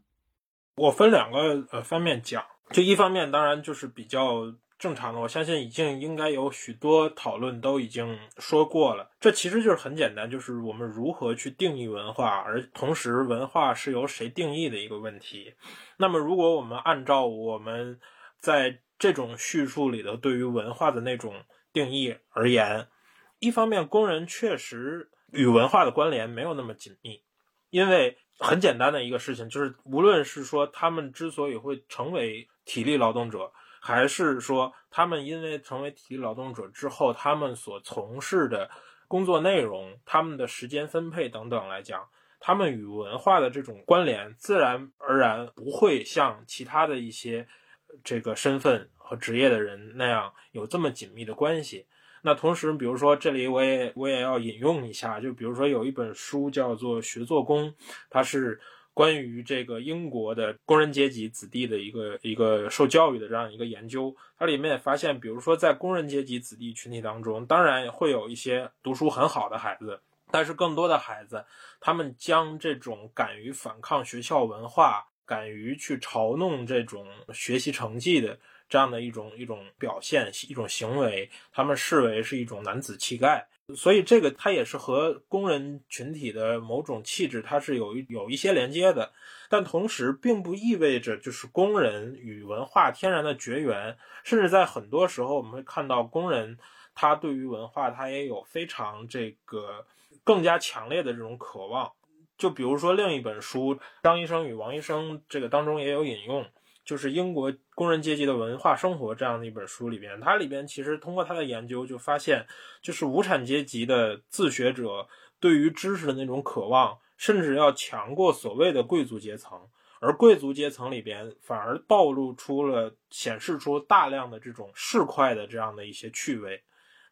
我分两个呃方面讲，就一方面当然就是比较正常的，我相信已经应该有许多讨论都已经说过了。这其实就是很简单，就是我们如何去定义文化，而同时文化是由谁定义的一个问题。那么如果我们按照我们在这种叙述里的对于文化的那种定义而言，一方面工人确实与文化的关联没有那么紧密，因为。很简单的一个事情，就是无论是说他们之所以会成为体力劳动者，还是说他们因为成为体力劳动者之后，他们所从事的工作内容、他们的时间分配等等来讲，他们与文化的这种关联，自然而然不会像其他的一些这个身份和职业的人那样有这么紧密的关系。那同时，比如说这里我也我也要引用一下，就比如说有一本书叫做《学做工》，它是关于这个英国的工人阶级子弟的一个一个受教育的这样一个研究。它里面也发现，比如说在工人阶级子弟群体当中，当然会有一些读书很好的孩子，但是更多的孩子，他们将这种敢于反抗学校文化、敢于去嘲弄这种学习成绩的。这样的一种一种表现，一种行为，他们视为是一种男子气概，所以这个它也是和工人群体的某种气质，它是有有一些连接的，但同时并不意味着就是工人与文化天然的绝缘，甚至在很多时候我们会看到工人他对于文化他也有非常这个更加强烈的这种渴望，就比如说另一本书张医生与王医生这个当中也有引用。就是英国工人阶级的文化生活这样的一本书里边，它里边其实通过他的研究就发现，就是无产阶级的自学者对于知识的那种渴望，甚至要强过所谓的贵族阶层，而贵族阶层里边反而暴露出了显示出大量的这种市侩的这样的一些趣味。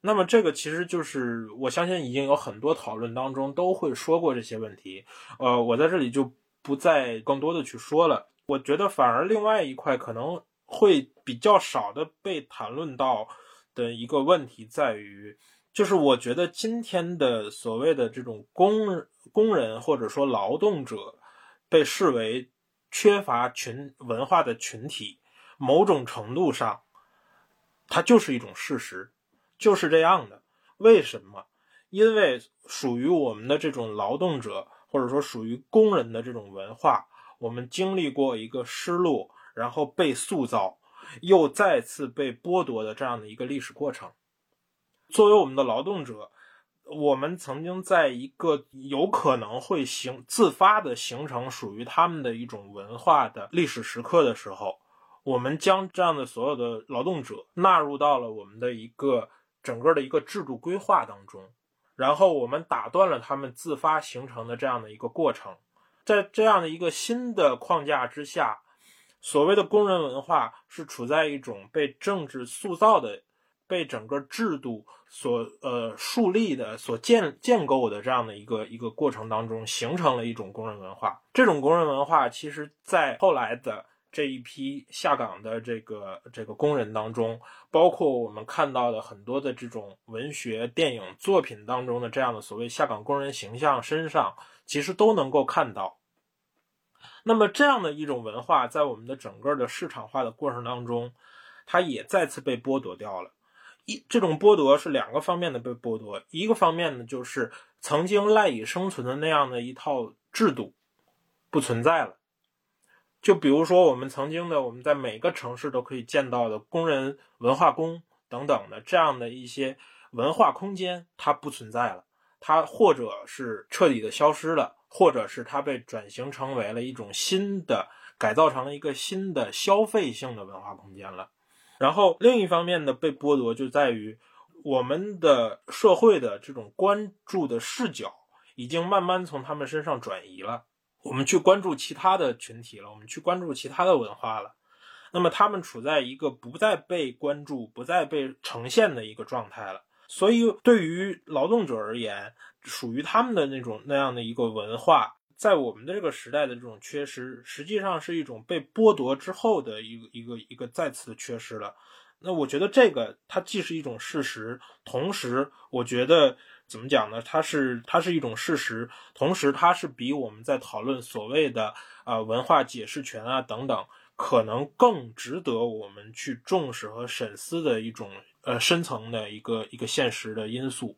那么这个其实就是我相信已经有很多讨论当中都会说过这些问题，呃，我在这里就不再更多的去说了。我觉得反而另外一块可能会比较少的被谈论到的一个问题在于，就是我觉得今天的所谓的这种工工人或者说劳动者被视为缺乏群文化的群体，某种程度上，它就是一种事实，就是这样的。为什么？因为属于我们的这种劳动者或者说属于工人的这种文化。我们经历过一个失落，然后被塑造，又再次被剥夺的这样的一个历史过程。作为我们的劳动者，我们曾经在一个有可能会形自发的形成属于他们的一种文化的历史时刻的时候，我们将这样的所有的劳动者纳入到了我们的一个整个的一个制度规划当中，然后我们打断了他们自发形成的这样的一个过程，在这样的一个新的框架之下，所谓的工人文化是处在一种被政治塑造的。被整个制度所呃树立的、所建建构的这样的一个一个过程当中，形成了一种工人文化。这种工人文化，其实在后来的这一批下岗的这个这个工人当中，包括我们看到的很多的这种文学、电影作品当中的这样的所谓下岗工人形象身上，其实都能够看到。那么这样的一种文化，在我们的整个的市场化的过程当中，它也再次被剥夺掉了。一这种剥夺是两个方面的被剥夺，一个方面呢，就是曾经赖以生存的那样的一套制度不存在了。就比如说我们曾经的我们在每个城市都可以见到的工人文化宫等等的这样的一些文化空间，它不存在了，它或者是彻底的消失了，或者是它被转型成为了一种新的改造成了一个新的消费性的文化空间了。然后另一方面呢，被剥夺就在于我们的社会的这种关注的视角已经慢慢从他们身上转移了，我们去关注其他的群体了，我们去关注其他的文化了，那么他们处在一个不再被关注、不再被呈现的一个状态了。所以对于劳动者而言，属于他们的那种那样的一个文化。在我们的这个时代的这种缺失，实际上是一种被剥夺之后的一个一个一个再次的缺失了。那我觉得这个它既是一种事实，同时我觉得怎么讲呢？它是它是一种事实，同时它是比我们在讨论所谓的啊文化解释权啊等等，可能更值得我们去重视和审思的一种呃深层的一个一个现实的因素。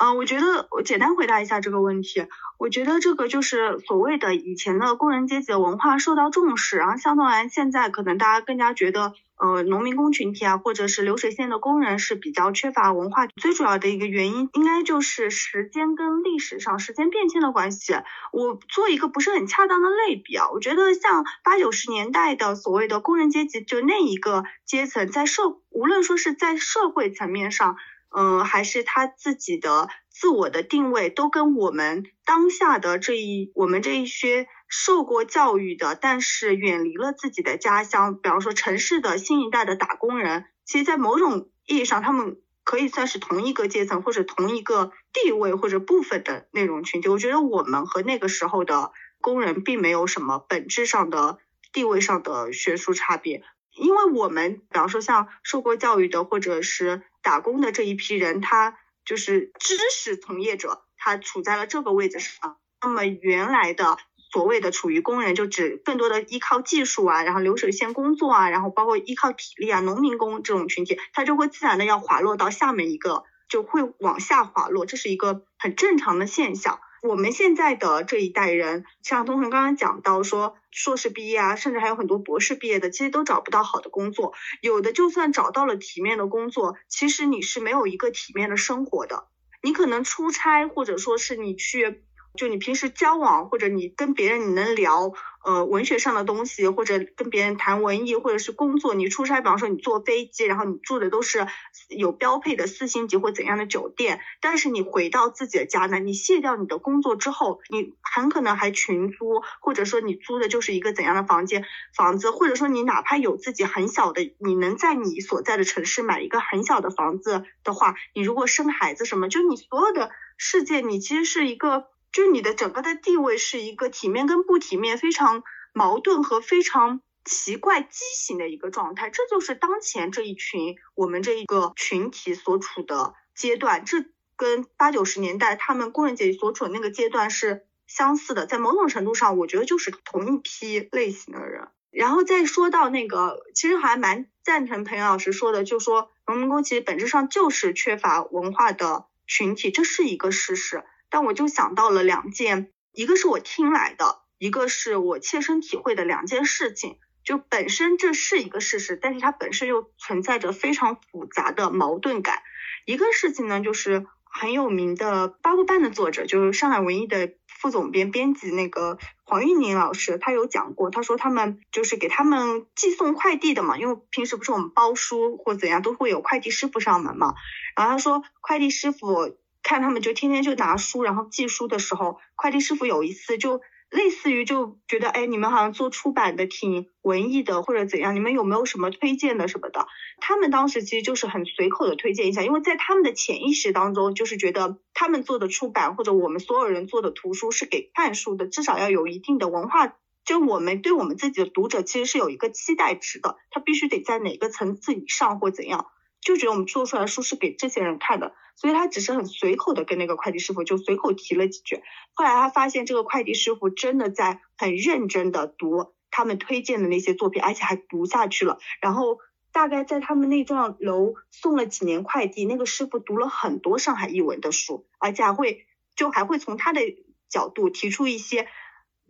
嗯，我觉得我简单回答一下这个问题。我觉得这个就是所谓的以前的工人阶级的文化受到重视，然后相对来现在可能大家更加觉得，呃，农民工群体啊，或者是流水线的工人是比较缺乏文化。最主要的一个原因，应该就是时间跟历史上时间变迁的关系。我做一个不是很恰当的类比啊，我觉得像八九十年代的所谓的工人阶级，就那一个阶层，在社无论说是在社会层面上。嗯，还是他自己的自我的定位，都跟我们当下的这一我们这一些受过教育的，但是远离了自己的家乡，比方说城市的新一代的打工人，其实，在某种意义上，他们可以算是同一个阶层或者同一个地位或者部分的那种群体。我觉得我们和那个时候的工人并没有什么本质上的地位上的悬殊差别，因为我们比方说像受过教育的，或者是。打工的这一批人，他就是知识从业者，他处在了这个位置上。那么原来的所谓的处于工人，就只更多的依靠技术啊，然后流水线工作啊，然后包括依靠体力啊，农民工这种群体，他就会自然的要滑落到下面一个，就会往下滑落，这是一个很正常的现象。我们现在的这一代人，像东恒刚刚讲到说，硕士毕业啊，甚至还有很多博士毕业的，其实都找不到好的工作。有的就算找到了体面的工作，其实你是没有一个体面的生活的。你可能出差，或者说是你去。就你平时交往，或者你跟别人你能聊，呃，文学上的东西，或者跟别人谈文艺，或者是工作，你出差，比方说你坐飞机，然后你住的都是有标配的四星级或怎样的酒店，但是你回到自己的家呢，你卸掉你的工作之后，你很可能还群租，或者说你租的就是一个怎样的房间房子，或者说你哪怕有自己很小的，你能在你所在的城市买一个很小的房子的话，你如果生孩子什么，就你所有的世界，你其实是一个。就是你的整个的地位是一个体面跟不体面非常矛盾和非常奇怪畸形的一个状态，这就是当前这一群我们这一个群体所处的阶段，这跟八九十年代他们工人阶级所处的那个阶段是相似的，在某种程度上，我觉得就是同一批类型的人。然后再说到那个，其实还蛮赞成彭老师说的，就说农民工其实本质上就是缺乏文化的群体，这是一个事实。但我就想到了两件，一个是我听来的，一个是我切身体会的两件事情。就本身这是一个事实，但是它本身又存在着非常复杂的矛盾感。一个事情呢，就是很有名的八部半的作者，就是上海文艺的副总编编辑那个黄玉宁老师，他有讲过，他说他们就是给他们寄送快递的嘛，因为平时不是我们包书或怎样都会有快递师傅上门嘛，然后他说快递师傅看他们就天天就拿书，然后寄书的时候，快递师傅有一次就。类似于就觉得，哎，你们好像做出版的挺文艺的，或者怎样？你们有没有什么推荐的什么的？他们当时其实就是很随口的推荐一下，因为在他们的潜意识当中，就是觉得他们做的出版或者我们所有人做的图书是给看书的，至少要有一定的文化，就我们对我们自己的读者其实是有一个期待值的，他必须得在哪个层次以上或怎样。就觉得我们做出来的书是给这些人看的，所以他只是很随口的跟那个快递师傅就随口提了几句。后来他发现这个快递师傅真的在很认真的读他们推荐的那些作品，而且还读下去了。然后大概在他们那幢楼送了几年快递，那个师傅读了很多上海译文的书，而且还会就还会从他的角度提出一些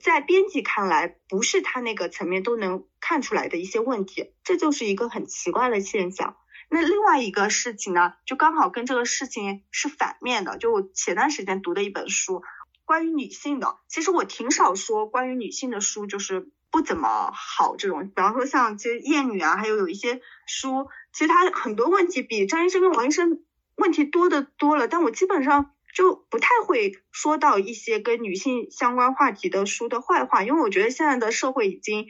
在编辑看来不是他那个层面都能看出来的一些问题。这就是一个很奇怪的现象。那另外一个事情呢，就刚好跟这个事情是反面的。就我前段时间读的一本书，关于女性的。其实我挺少说关于女性的书，就是不怎么好这种。比方说像其实艳女啊，还有有一些书，其实它很多问题比张医生跟王医生问题多的多了。但我基本上就不太会说到一些跟女性相关话题的书的坏话，因为我觉得现在的社会已经。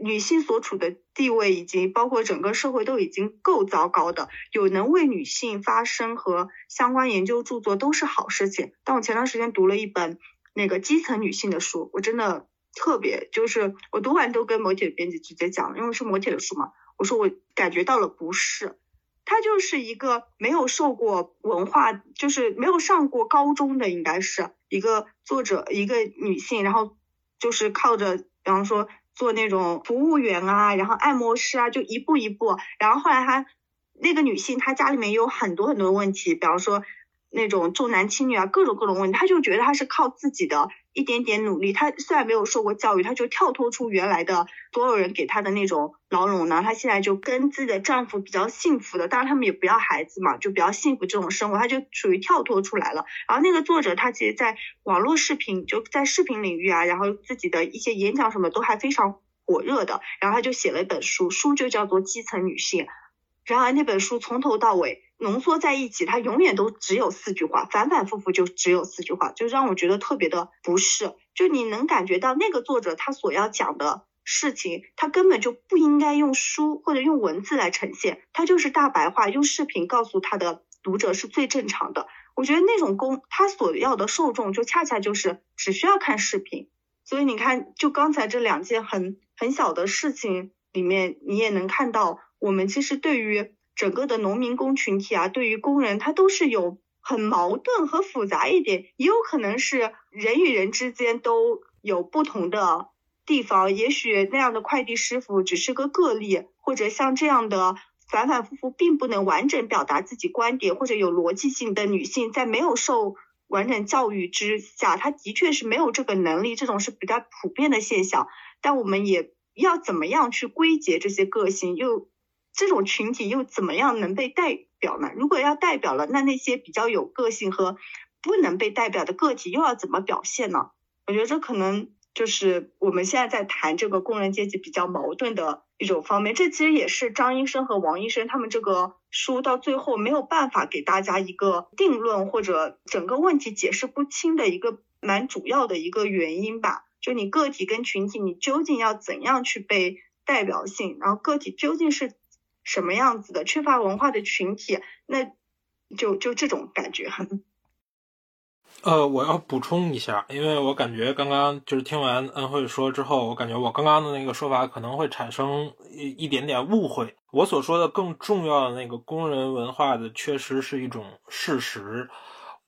女性所处的地位以及包括整个社会都已经够糟糕的，有能为女性发声和相关研究著作都是好事情。但我前段时间读了一本那个基层女性的书，我真的特别就是我读完都跟某铁编辑直接讲了，因为是某铁的书嘛，我说我感觉到了不适，她就是一个没有受过文化，就是没有上过高中的，应该是一个作者，一个女性，然后就是靠着，比方说。做那种服务员啊，然后按摩师啊，就一步一步。然后后来她那个女性，她家里面有很多很多问题，比方说那种重男轻女啊，各种各种问题。她就觉得她是靠自己的一点点努力，她虽然没有受过教育，她就跳脱出原来的所有人给她的那种牢笼呢。她现在就跟自己的丈夫比较幸福的，当然他们也不要孩子嘛，就比较幸福这种生活，她就属于跳脱出来了。然后那个作者他其实在网络视频就在视频领域啊，然后自己的一些演讲什么都还非常。火热的，然后他就写了一本书，书就叫做《基层女性》。然而那本书从头到尾浓缩在一起，它永远都只有四句话，反反复复就只有四句话，就让我觉得特别的不适。就你能感觉到那个作者他所要讲的事情，他根本就不应该用书或者用文字来呈现，他就是大白话，用视频告诉他的读者是最正常的。我觉得那种公他所要的受众就恰恰就是只需要看视频。所以你看，就刚才这两件很很小的事情里面，你也能看到，我们其实对于整个的农民工群体啊，对于工人，他都是有很矛盾和复杂一点，也有可能是人与人之间都有不同的地方。也许那样的快递师傅只是个个例，或者像这样的反反复复并不能完整表达自己观点或者有逻辑性的女性，在没有受。完整教育之下，他的确是没有这个能力，这种是比较普遍的现象。但我们也要怎么样去归结这些个性，又这种群体又怎么样能被代表呢？如果要代表了，那那些比较有个性和不能被代表的个体又要怎么表现呢？我觉得这可能。就是我们现在在谈这个工人阶级比较矛盾的一种方面，这其实也是张医生和王医生他们这个书到最后没有办法给大家一个定论或者整个问题解释不清的一个蛮主要的一个原因吧。就你个体跟群体，你究竟要怎样去被代表性？然后个体究竟是什么样子的？缺乏文化的群体，那就就这种感觉。呃，我要补充一下，因为我感觉刚刚就是听完恩惠说之后，我感觉我刚刚的那个说法可能会产生一一点点误会。我所说的更重要的那个工人文化的，缺失是一种事实。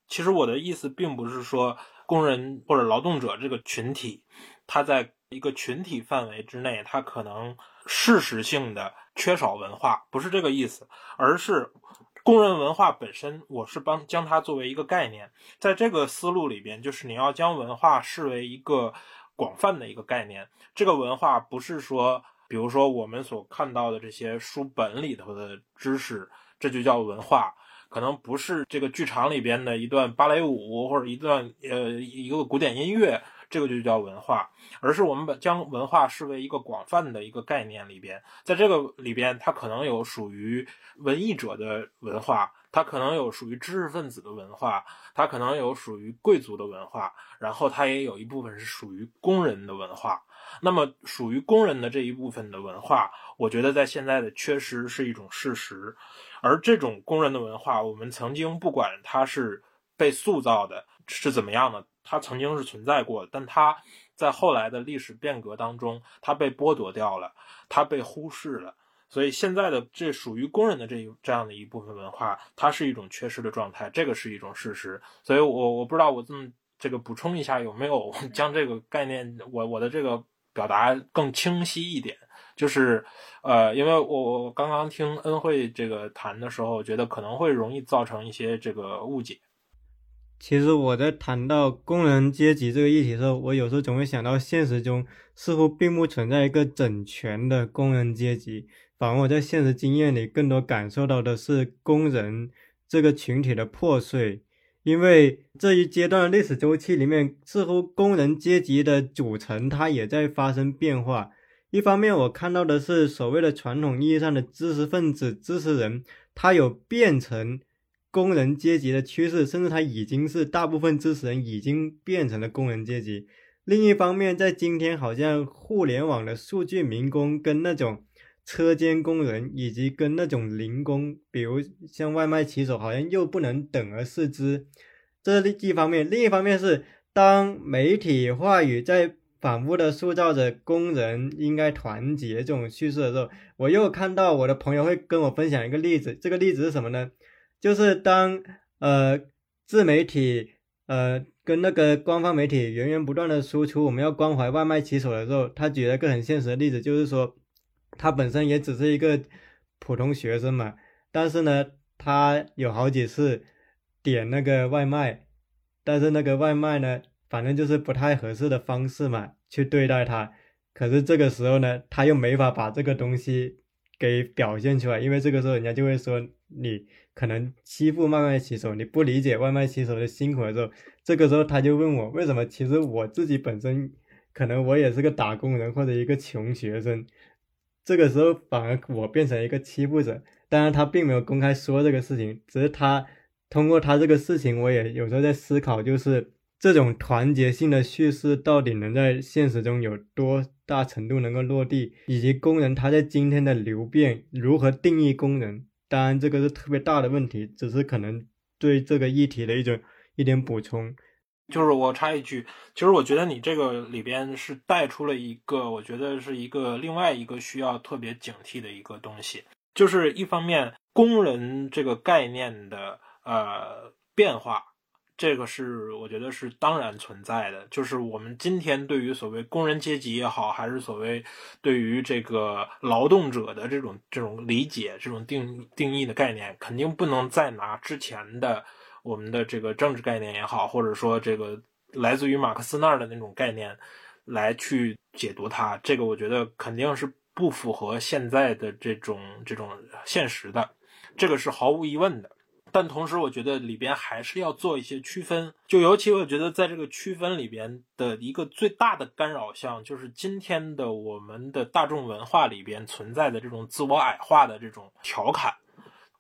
其实我的意思并不是说工人或者劳动者这个群体，他在一个群体范围之内，他可能事实性的缺少文化，不是这个意思，而是。工人文化本身，我是帮将它作为一个概念，在这个思路里边，就是你要将文化视为一个广泛的一个概念。这个文化不是说，比如说我们所看到的这些书本里头的知识，这就叫文化。可能不是这个剧场里边的一段芭蕾舞或者一段呃一个古典音乐，这个就叫文化，而是我们把将文化视为一个广泛的一个概念里边，在这个里边，它可能有属于文艺者的文化，它可能有属于知识分子的文化，它可能有属于贵族的文化，然后它也有一部分是属于工人的文化。那么，属于工人的这一部分的文化，我觉得在现在的缺失是一种事实。而这种工人的文化，我们曾经不管它是被塑造的，是怎么样的，它曾经是存在过的，但它在后来的历史变革当中，它被剥夺掉了，它被忽视了。所以现在的这属于工人的这一这样的一部分文化，它是一种缺失的状态，这个是一种事实。所以我我不知道我这么这个补充一下有没有将这个概念，我我的这个。表达更清晰一点，就是，呃，因为我我刚刚听恩惠这个谈的时候，觉得可能会容易造成一些这个误解。其实我在谈到工人阶级这个议题的时候，我有时候总会想到现实中似乎并不存在一个整全的工人阶级，反而我在现实经验里更多感受到的是工人这个群体的破碎。因为这一阶段的历史周期里面，似乎工人阶级的组成它也在发生变化。一方面，我看到的是所谓的传统意义上的知识分子、知识人，他有变成工人阶级的趋势，甚至他已经是大部分知识人已经变成了工人阶级。另一方面，在今天，好像互联网的数据民工跟那种车间工人，以及跟那种零工，比如像外卖骑手，好像又不能等而视之。这是一方面，另一方面是当媒体话语在反复的塑造着工人应该团结这种叙事的时候，我又看到我的朋友会跟我分享一个例子。这个例子是什么呢？就是当呃自媒体呃跟那个官方媒体源源不断的输出我们要关怀外卖骑手的时候，他举了一个很现实的例子，就是说他本身也只是一个普通学生嘛，但是呢，他有好几次。点那个外卖，但是那个外卖呢，反正就是不太合适的方式嘛，去对待他。可是这个时候呢，他又没法把这个东西给表现出来，因为这个时候人家就会说你可能欺负外卖骑手，你不理解外卖骑手的辛苦的时候，这个时候他就问我为什么？其实我自己本身可能我也是个打工人或者一个穷学生，这个时候反而我变成一个欺负者。当然他并没有公开说这个事情，只是他。通过他这个事情，我也有时候在思考，就是这种团结性的叙事到底能在现实中有多大程度能够落地，以及工人他在今天的流变如何定义工人？当然，这个是特别大的问题，只是可能对这个议题的一种一点补充。就是我插一句，其实我觉得你这个里边是带出了一个，我觉得是一个另外一个需要特别警惕的一个东西，就是一方面工人这个概念的。呃，变化，这个是我觉得是当然存在的。就是我们今天对于所谓工人阶级也好，还是所谓对于这个劳动者的这种这种理解、这种定定义的概念，肯定不能再拿之前的我们的这个政治概念也好，或者说这个来自于马克思那儿的那种概念来去解读它。这个我觉得肯定是不符合现在的这种这种现实的，这个是毫无疑问的。但同时，我觉得里边还是要做一些区分，就尤其我觉得在这个区分里边的一个最大的干扰项，就是今天的我们的大众文化里边存在的这种自我矮化的这种调侃。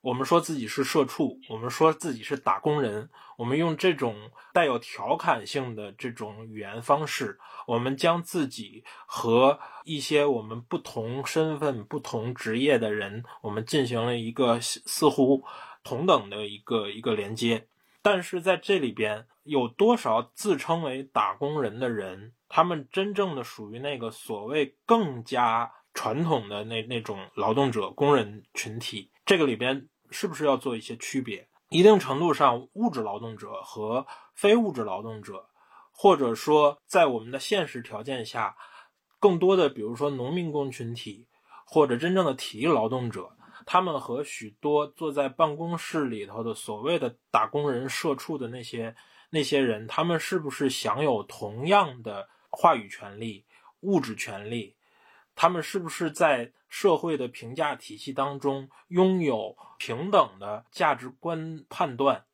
我们说自己是社畜，我们说自己是打工人，我们用这种带有调侃性的这种语言方式，我们将自己和一些我们不同身份、不同职业的人，我们进行了一个似乎。同等的一个一个连接，但是在这里边有多少自称为打工人的人，他们真正的属于那个所谓更加传统的那那种劳动者工人群体？这个里边是不是要做一些区别？一定程度上，物质劳动者和非物质劳动者，或者说在我们的现实条件下，更多的比如说农民工群体，或者真正的体力劳动者。他们和许多坐在办公室里头的所谓的打工人、社畜的那些那些人，他们是不是享有同样的话语权利、物质权利？他们是不是在社会的评价体系当中拥有平等的价值观判断？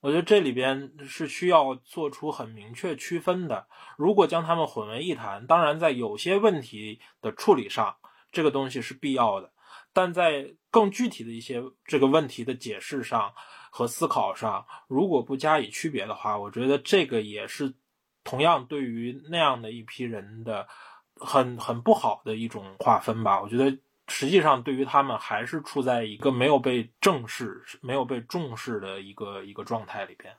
我觉得这里边是需要做出很明确区分的。如果将他们混为一谈，当然在有些问题的处理上，这个东西是必要的；但在更具体的一些这个问题的解释上和思考上，如果不加以区别的话，我觉得这个也是同样对于那样的一批人的。很很不好的一种划分吧，我觉得实际上对于他们还是处在一个没有被正视、没有被重视的一个一个状态里边。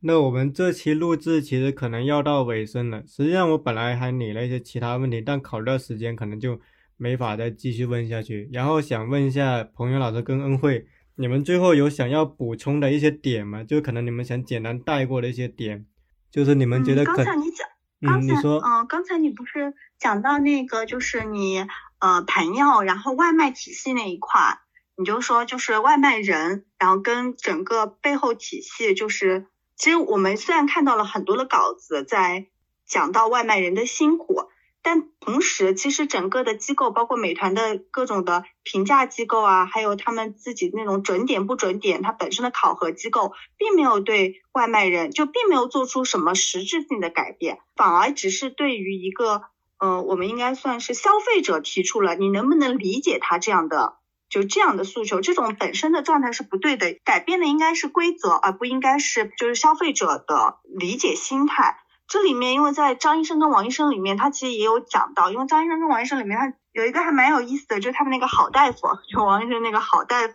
那我们这期录制其实可能要到尾声了。实际上我本来还理了一些其他问题，但考虑到时间，可能就没法再继续问下去。然后想问一下彭源老师跟恩惠，你们最后有想要补充的一些点吗？就可能你们想简单带过的一些点，就是你们觉得可。刚才你讲，嗯，你说，嗯，刚才你不是。讲到那个就是你呃朋友，然后外卖体系那一块，你就说就是外卖人，然后跟整个背后体系，就是其实我们虽然看到了很多的稿子在讲到外卖人的辛苦。但同时，其实整个的机构，包括美团的各种的评价机构啊，还有他们自己那种准点不准点，它本身的考核机构，并没有对外卖人就并没有做出什么实质性的改变，反而只是对于一个。呃，我们应该算是消费者提出了，你能不能理解他这样的就这样的诉求？这种本身的状态是不对的，改变的应该是规则，而不应该是就是消费者的理解心态。这里面，因为在张医生跟王医生里面，他其实也有讲到，因为张医生跟王医生里面，他有一个还蛮有意思的，就是他们那个好大夫，就王医生那个好大夫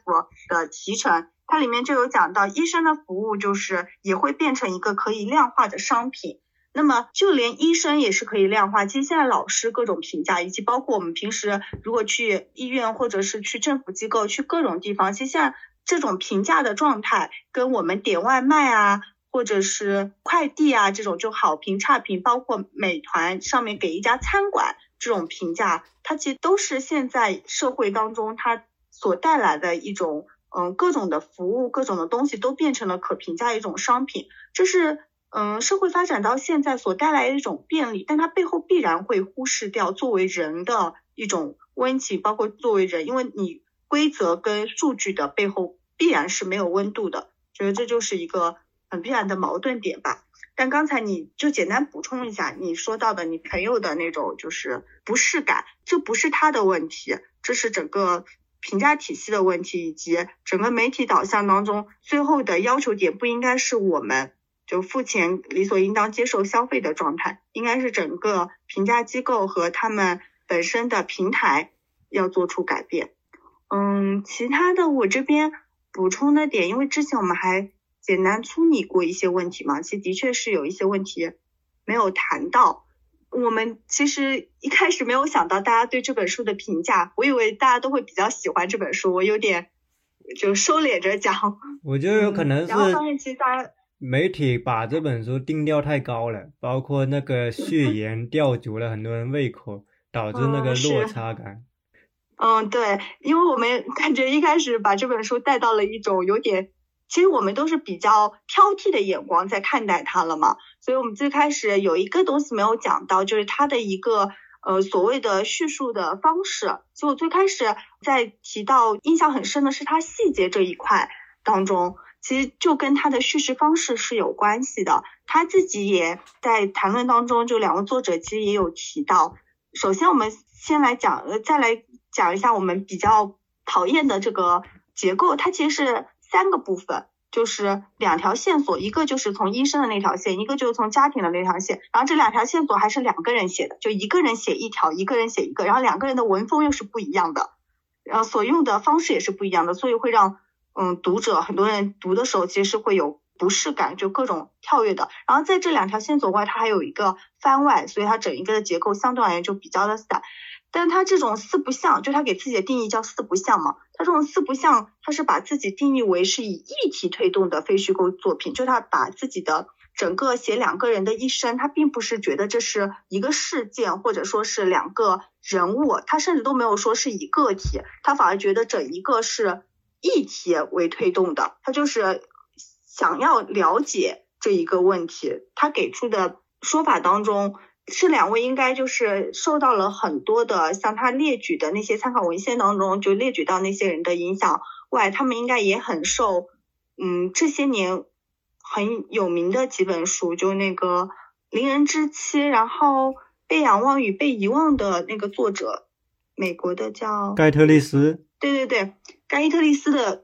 的提成，它里面就有讲到，医生的服务就是也会变成一个可以量化的商品。那么就连医生也是可以量化。其实现在老师各种评价，以及包括我们平时如果去医院或者是去政府机构、去各种地方，其实现在这种评价的状态，跟我们点外卖啊，或者是快递啊这种就好评差评，包括美团上面给一家餐馆这种评价，它其实都是现在社会当中它所带来的一种，嗯，各种的服务、各种的东西都变成了可评价一种商品，这是。嗯，社会发展到现在所带来的一种便利，但它背后必然会忽视掉作为人的一种温情，包括作为人，因为你规则跟数据的背后必然是没有温度的，觉得这就是一个很必然的矛盾点吧。但刚才你就简单补充一下，你说到的你朋友的那种就是不适感，这不是他的问题，这是整个评价体系的问题，以及整个媒体导向当中最后的要求点不应该是我们。就付钱理所应当接受消费的状态，应该是整个评价机构和他们本身的平台要做出改变。嗯，其他的我这边补充的点，因为之前我们还简单粗拟过一些问题嘛，其实的确是有一些问题没有谈到。我们其实一开始没有想到大家对这本书的评价，我以为大家都会比较喜欢这本书，我有点就收敛着讲。我觉得有可能是。然后发现其实大家。媒体把这本书定调太高了，包括那个序 言吊足了很多人胃口，导致那个落差感。嗯，对，因为我们感觉一开始把这本书带到了一种有点，其实我们都是比较挑剔的眼光在看待它了嘛，所以我们最开始有一个东西没有讲到，就是它的一个呃所谓的叙述的方式。所以我最开始在提到印象很深的是它细节这一块当中。其实就跟他的叙事方式是有关系的，他自己也在谈论当中，就两位作者其实也有提到。首先，我们先来讲，呃，再来讲一下我们比较讨厌的这个结构，它其实是三个部分，就是两条线索，一个就是从医生的那条线，一个就是从家庭的那条线，然后这两条线索还是两个人写的，就一个人写一条，一个人写一个，然后两个人的文风又是不一样的，然后所用的方式也是不一样的，所以会让。嗯，读者很多人读的时候其实是会有不适感，就各种跳跃的。然后在这两条线索外，它还有一个番外，所以它整一个的结构相对而言就比较的散。但他这种四不像，就他给自己的定义叫四不像嘛。他这种四不像，他是把自己定义为是以议题推动的非虚构作品，就他把自己的整个写两个人的一生，他并不是觉得这是一个事件，或者说是两个人物，他甚至都没有说是以个体，他反而觉得整一个是。议题为推动的，他就是想要了解这一个问题。他给出的说法当中，这两位应该就是受到了很多的，像他列举的那些参考文献当中就列举到那些人的影响外，他们应该也很受，嗯，这些年很有名的几本书，就那个《邻人之妻》，然后《被仰望与被遗忘》的那个作者，美国的叫盖特利斯，对对对，盖伊特利斯的。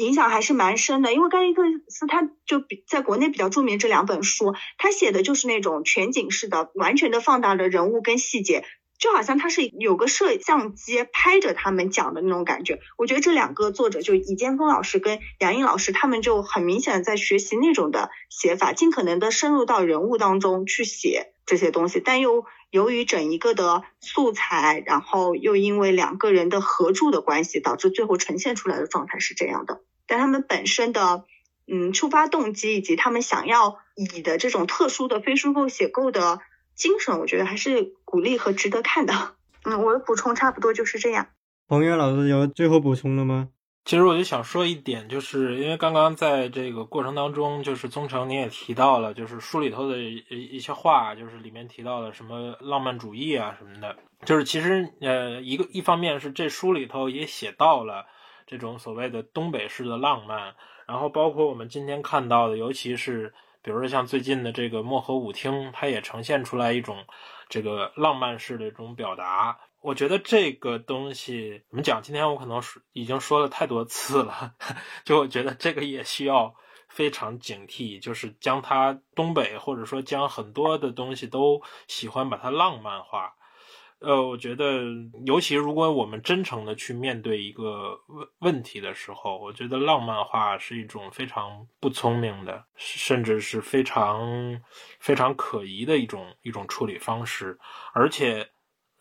影响还是蛮深的，因为盖伊特斯他就比在国内比较著名这两本书，他写的就是那种全景式的，完全的放大了人物跟细节，就好像他是有个摄像机拍着他们讲的那种感觉。我觉得这两个作者就尹建峰老师跟杨颖老师，他们就很明显的在学习那种的写法，尽可能的深入到人物当中去写这些东西，但又由于整一个的素材，然后又因为两个人的合著的关系，导致最后呈现出来的状态是这样的。但他们本身的，嗯，出发动机以及他们想要以的这种特殊的非书构写构的精神，我觉得还是鼓励和值得看的。嗯，我的补充差不多就是这样。彭越老师有最后补充了吗？其实我就想说一点，就是因为刚刚在这个过程当中，就是宗成你也提到了，就是书里头的一一些话，就是里面提到了什么浪漫主义啊什么的，就是其实呃一个一方面是这书里头也写到了。这种所谓的东北式的浪漫，然后包括我们今天看到的，尤其是比如说像最近的这个漠河舞厅，它也呈现出来一种这个浪漫式的这种表达。我觉得这个东西怎么讲？今天我可能是已经说了太多次了，就我觉得这个也需要非常警惕，就是将它东北或者说将很多的东西都喜欢把它浪漫化。呃，我觉得，尤其如果我们真诚的去面对一个问问题的时候，我觉得浪漫化是一种非常不聪明的，甚至是非常非常可疑的一种一种处理方式。而且，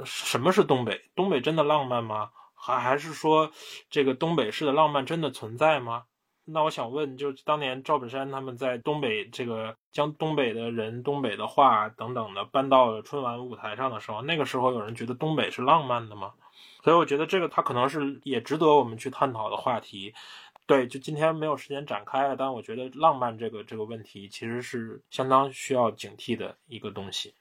什么是东北？东北真的浪漫吗？还还是说，这个东北式的浪漫真的存在吗？那我想问，就当年赵本山他们在东北这个将东北的人、东北的话等等的搬到了春晚舞台上的时候，那个时候有人觉得东北是浪漫的吗？所以我觉得这个他可能是也值得我们去探讨的话题。对，就今天没有时间展开，但我觉得浪漫这个这个问题其实是相当需要警惕的一个东西。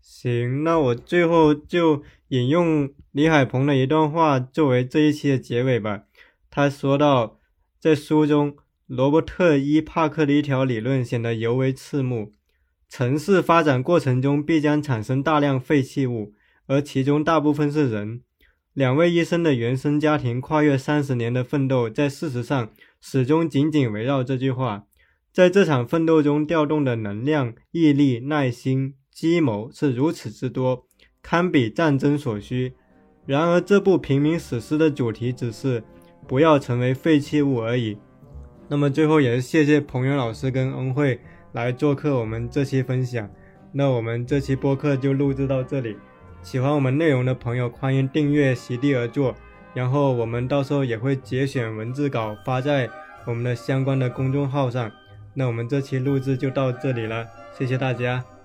行，那我最后就引用李海鹏的一段话作为这一期的结尾吧。他说到。在书中，罗伯特·伊帕克的一条理论显得尤为刺目：城市发展过程中必将产生大量废弃物，而其中大部分是人。两位医生的原生家庭跨越三十年的奋斗，在事实上始终紧紧围绕这句话。在这场奋斗中调动的能量、毅力、耐心、计谋是如此之多，堪比战争所需。然而，这部平民史诗的主题只是。不要成为废弃物而已。那么最后也是谢谢彭勇老师跟恩惠来做客我们这期分享。那我们这期播客就录制到这里。喜欢我们内容的朋友，欢迎订阅席地而坐。然后我们到时候也会节选文字稿发在我们的相关的公众号上。那我们这期录制就到这里了，谢谢大家。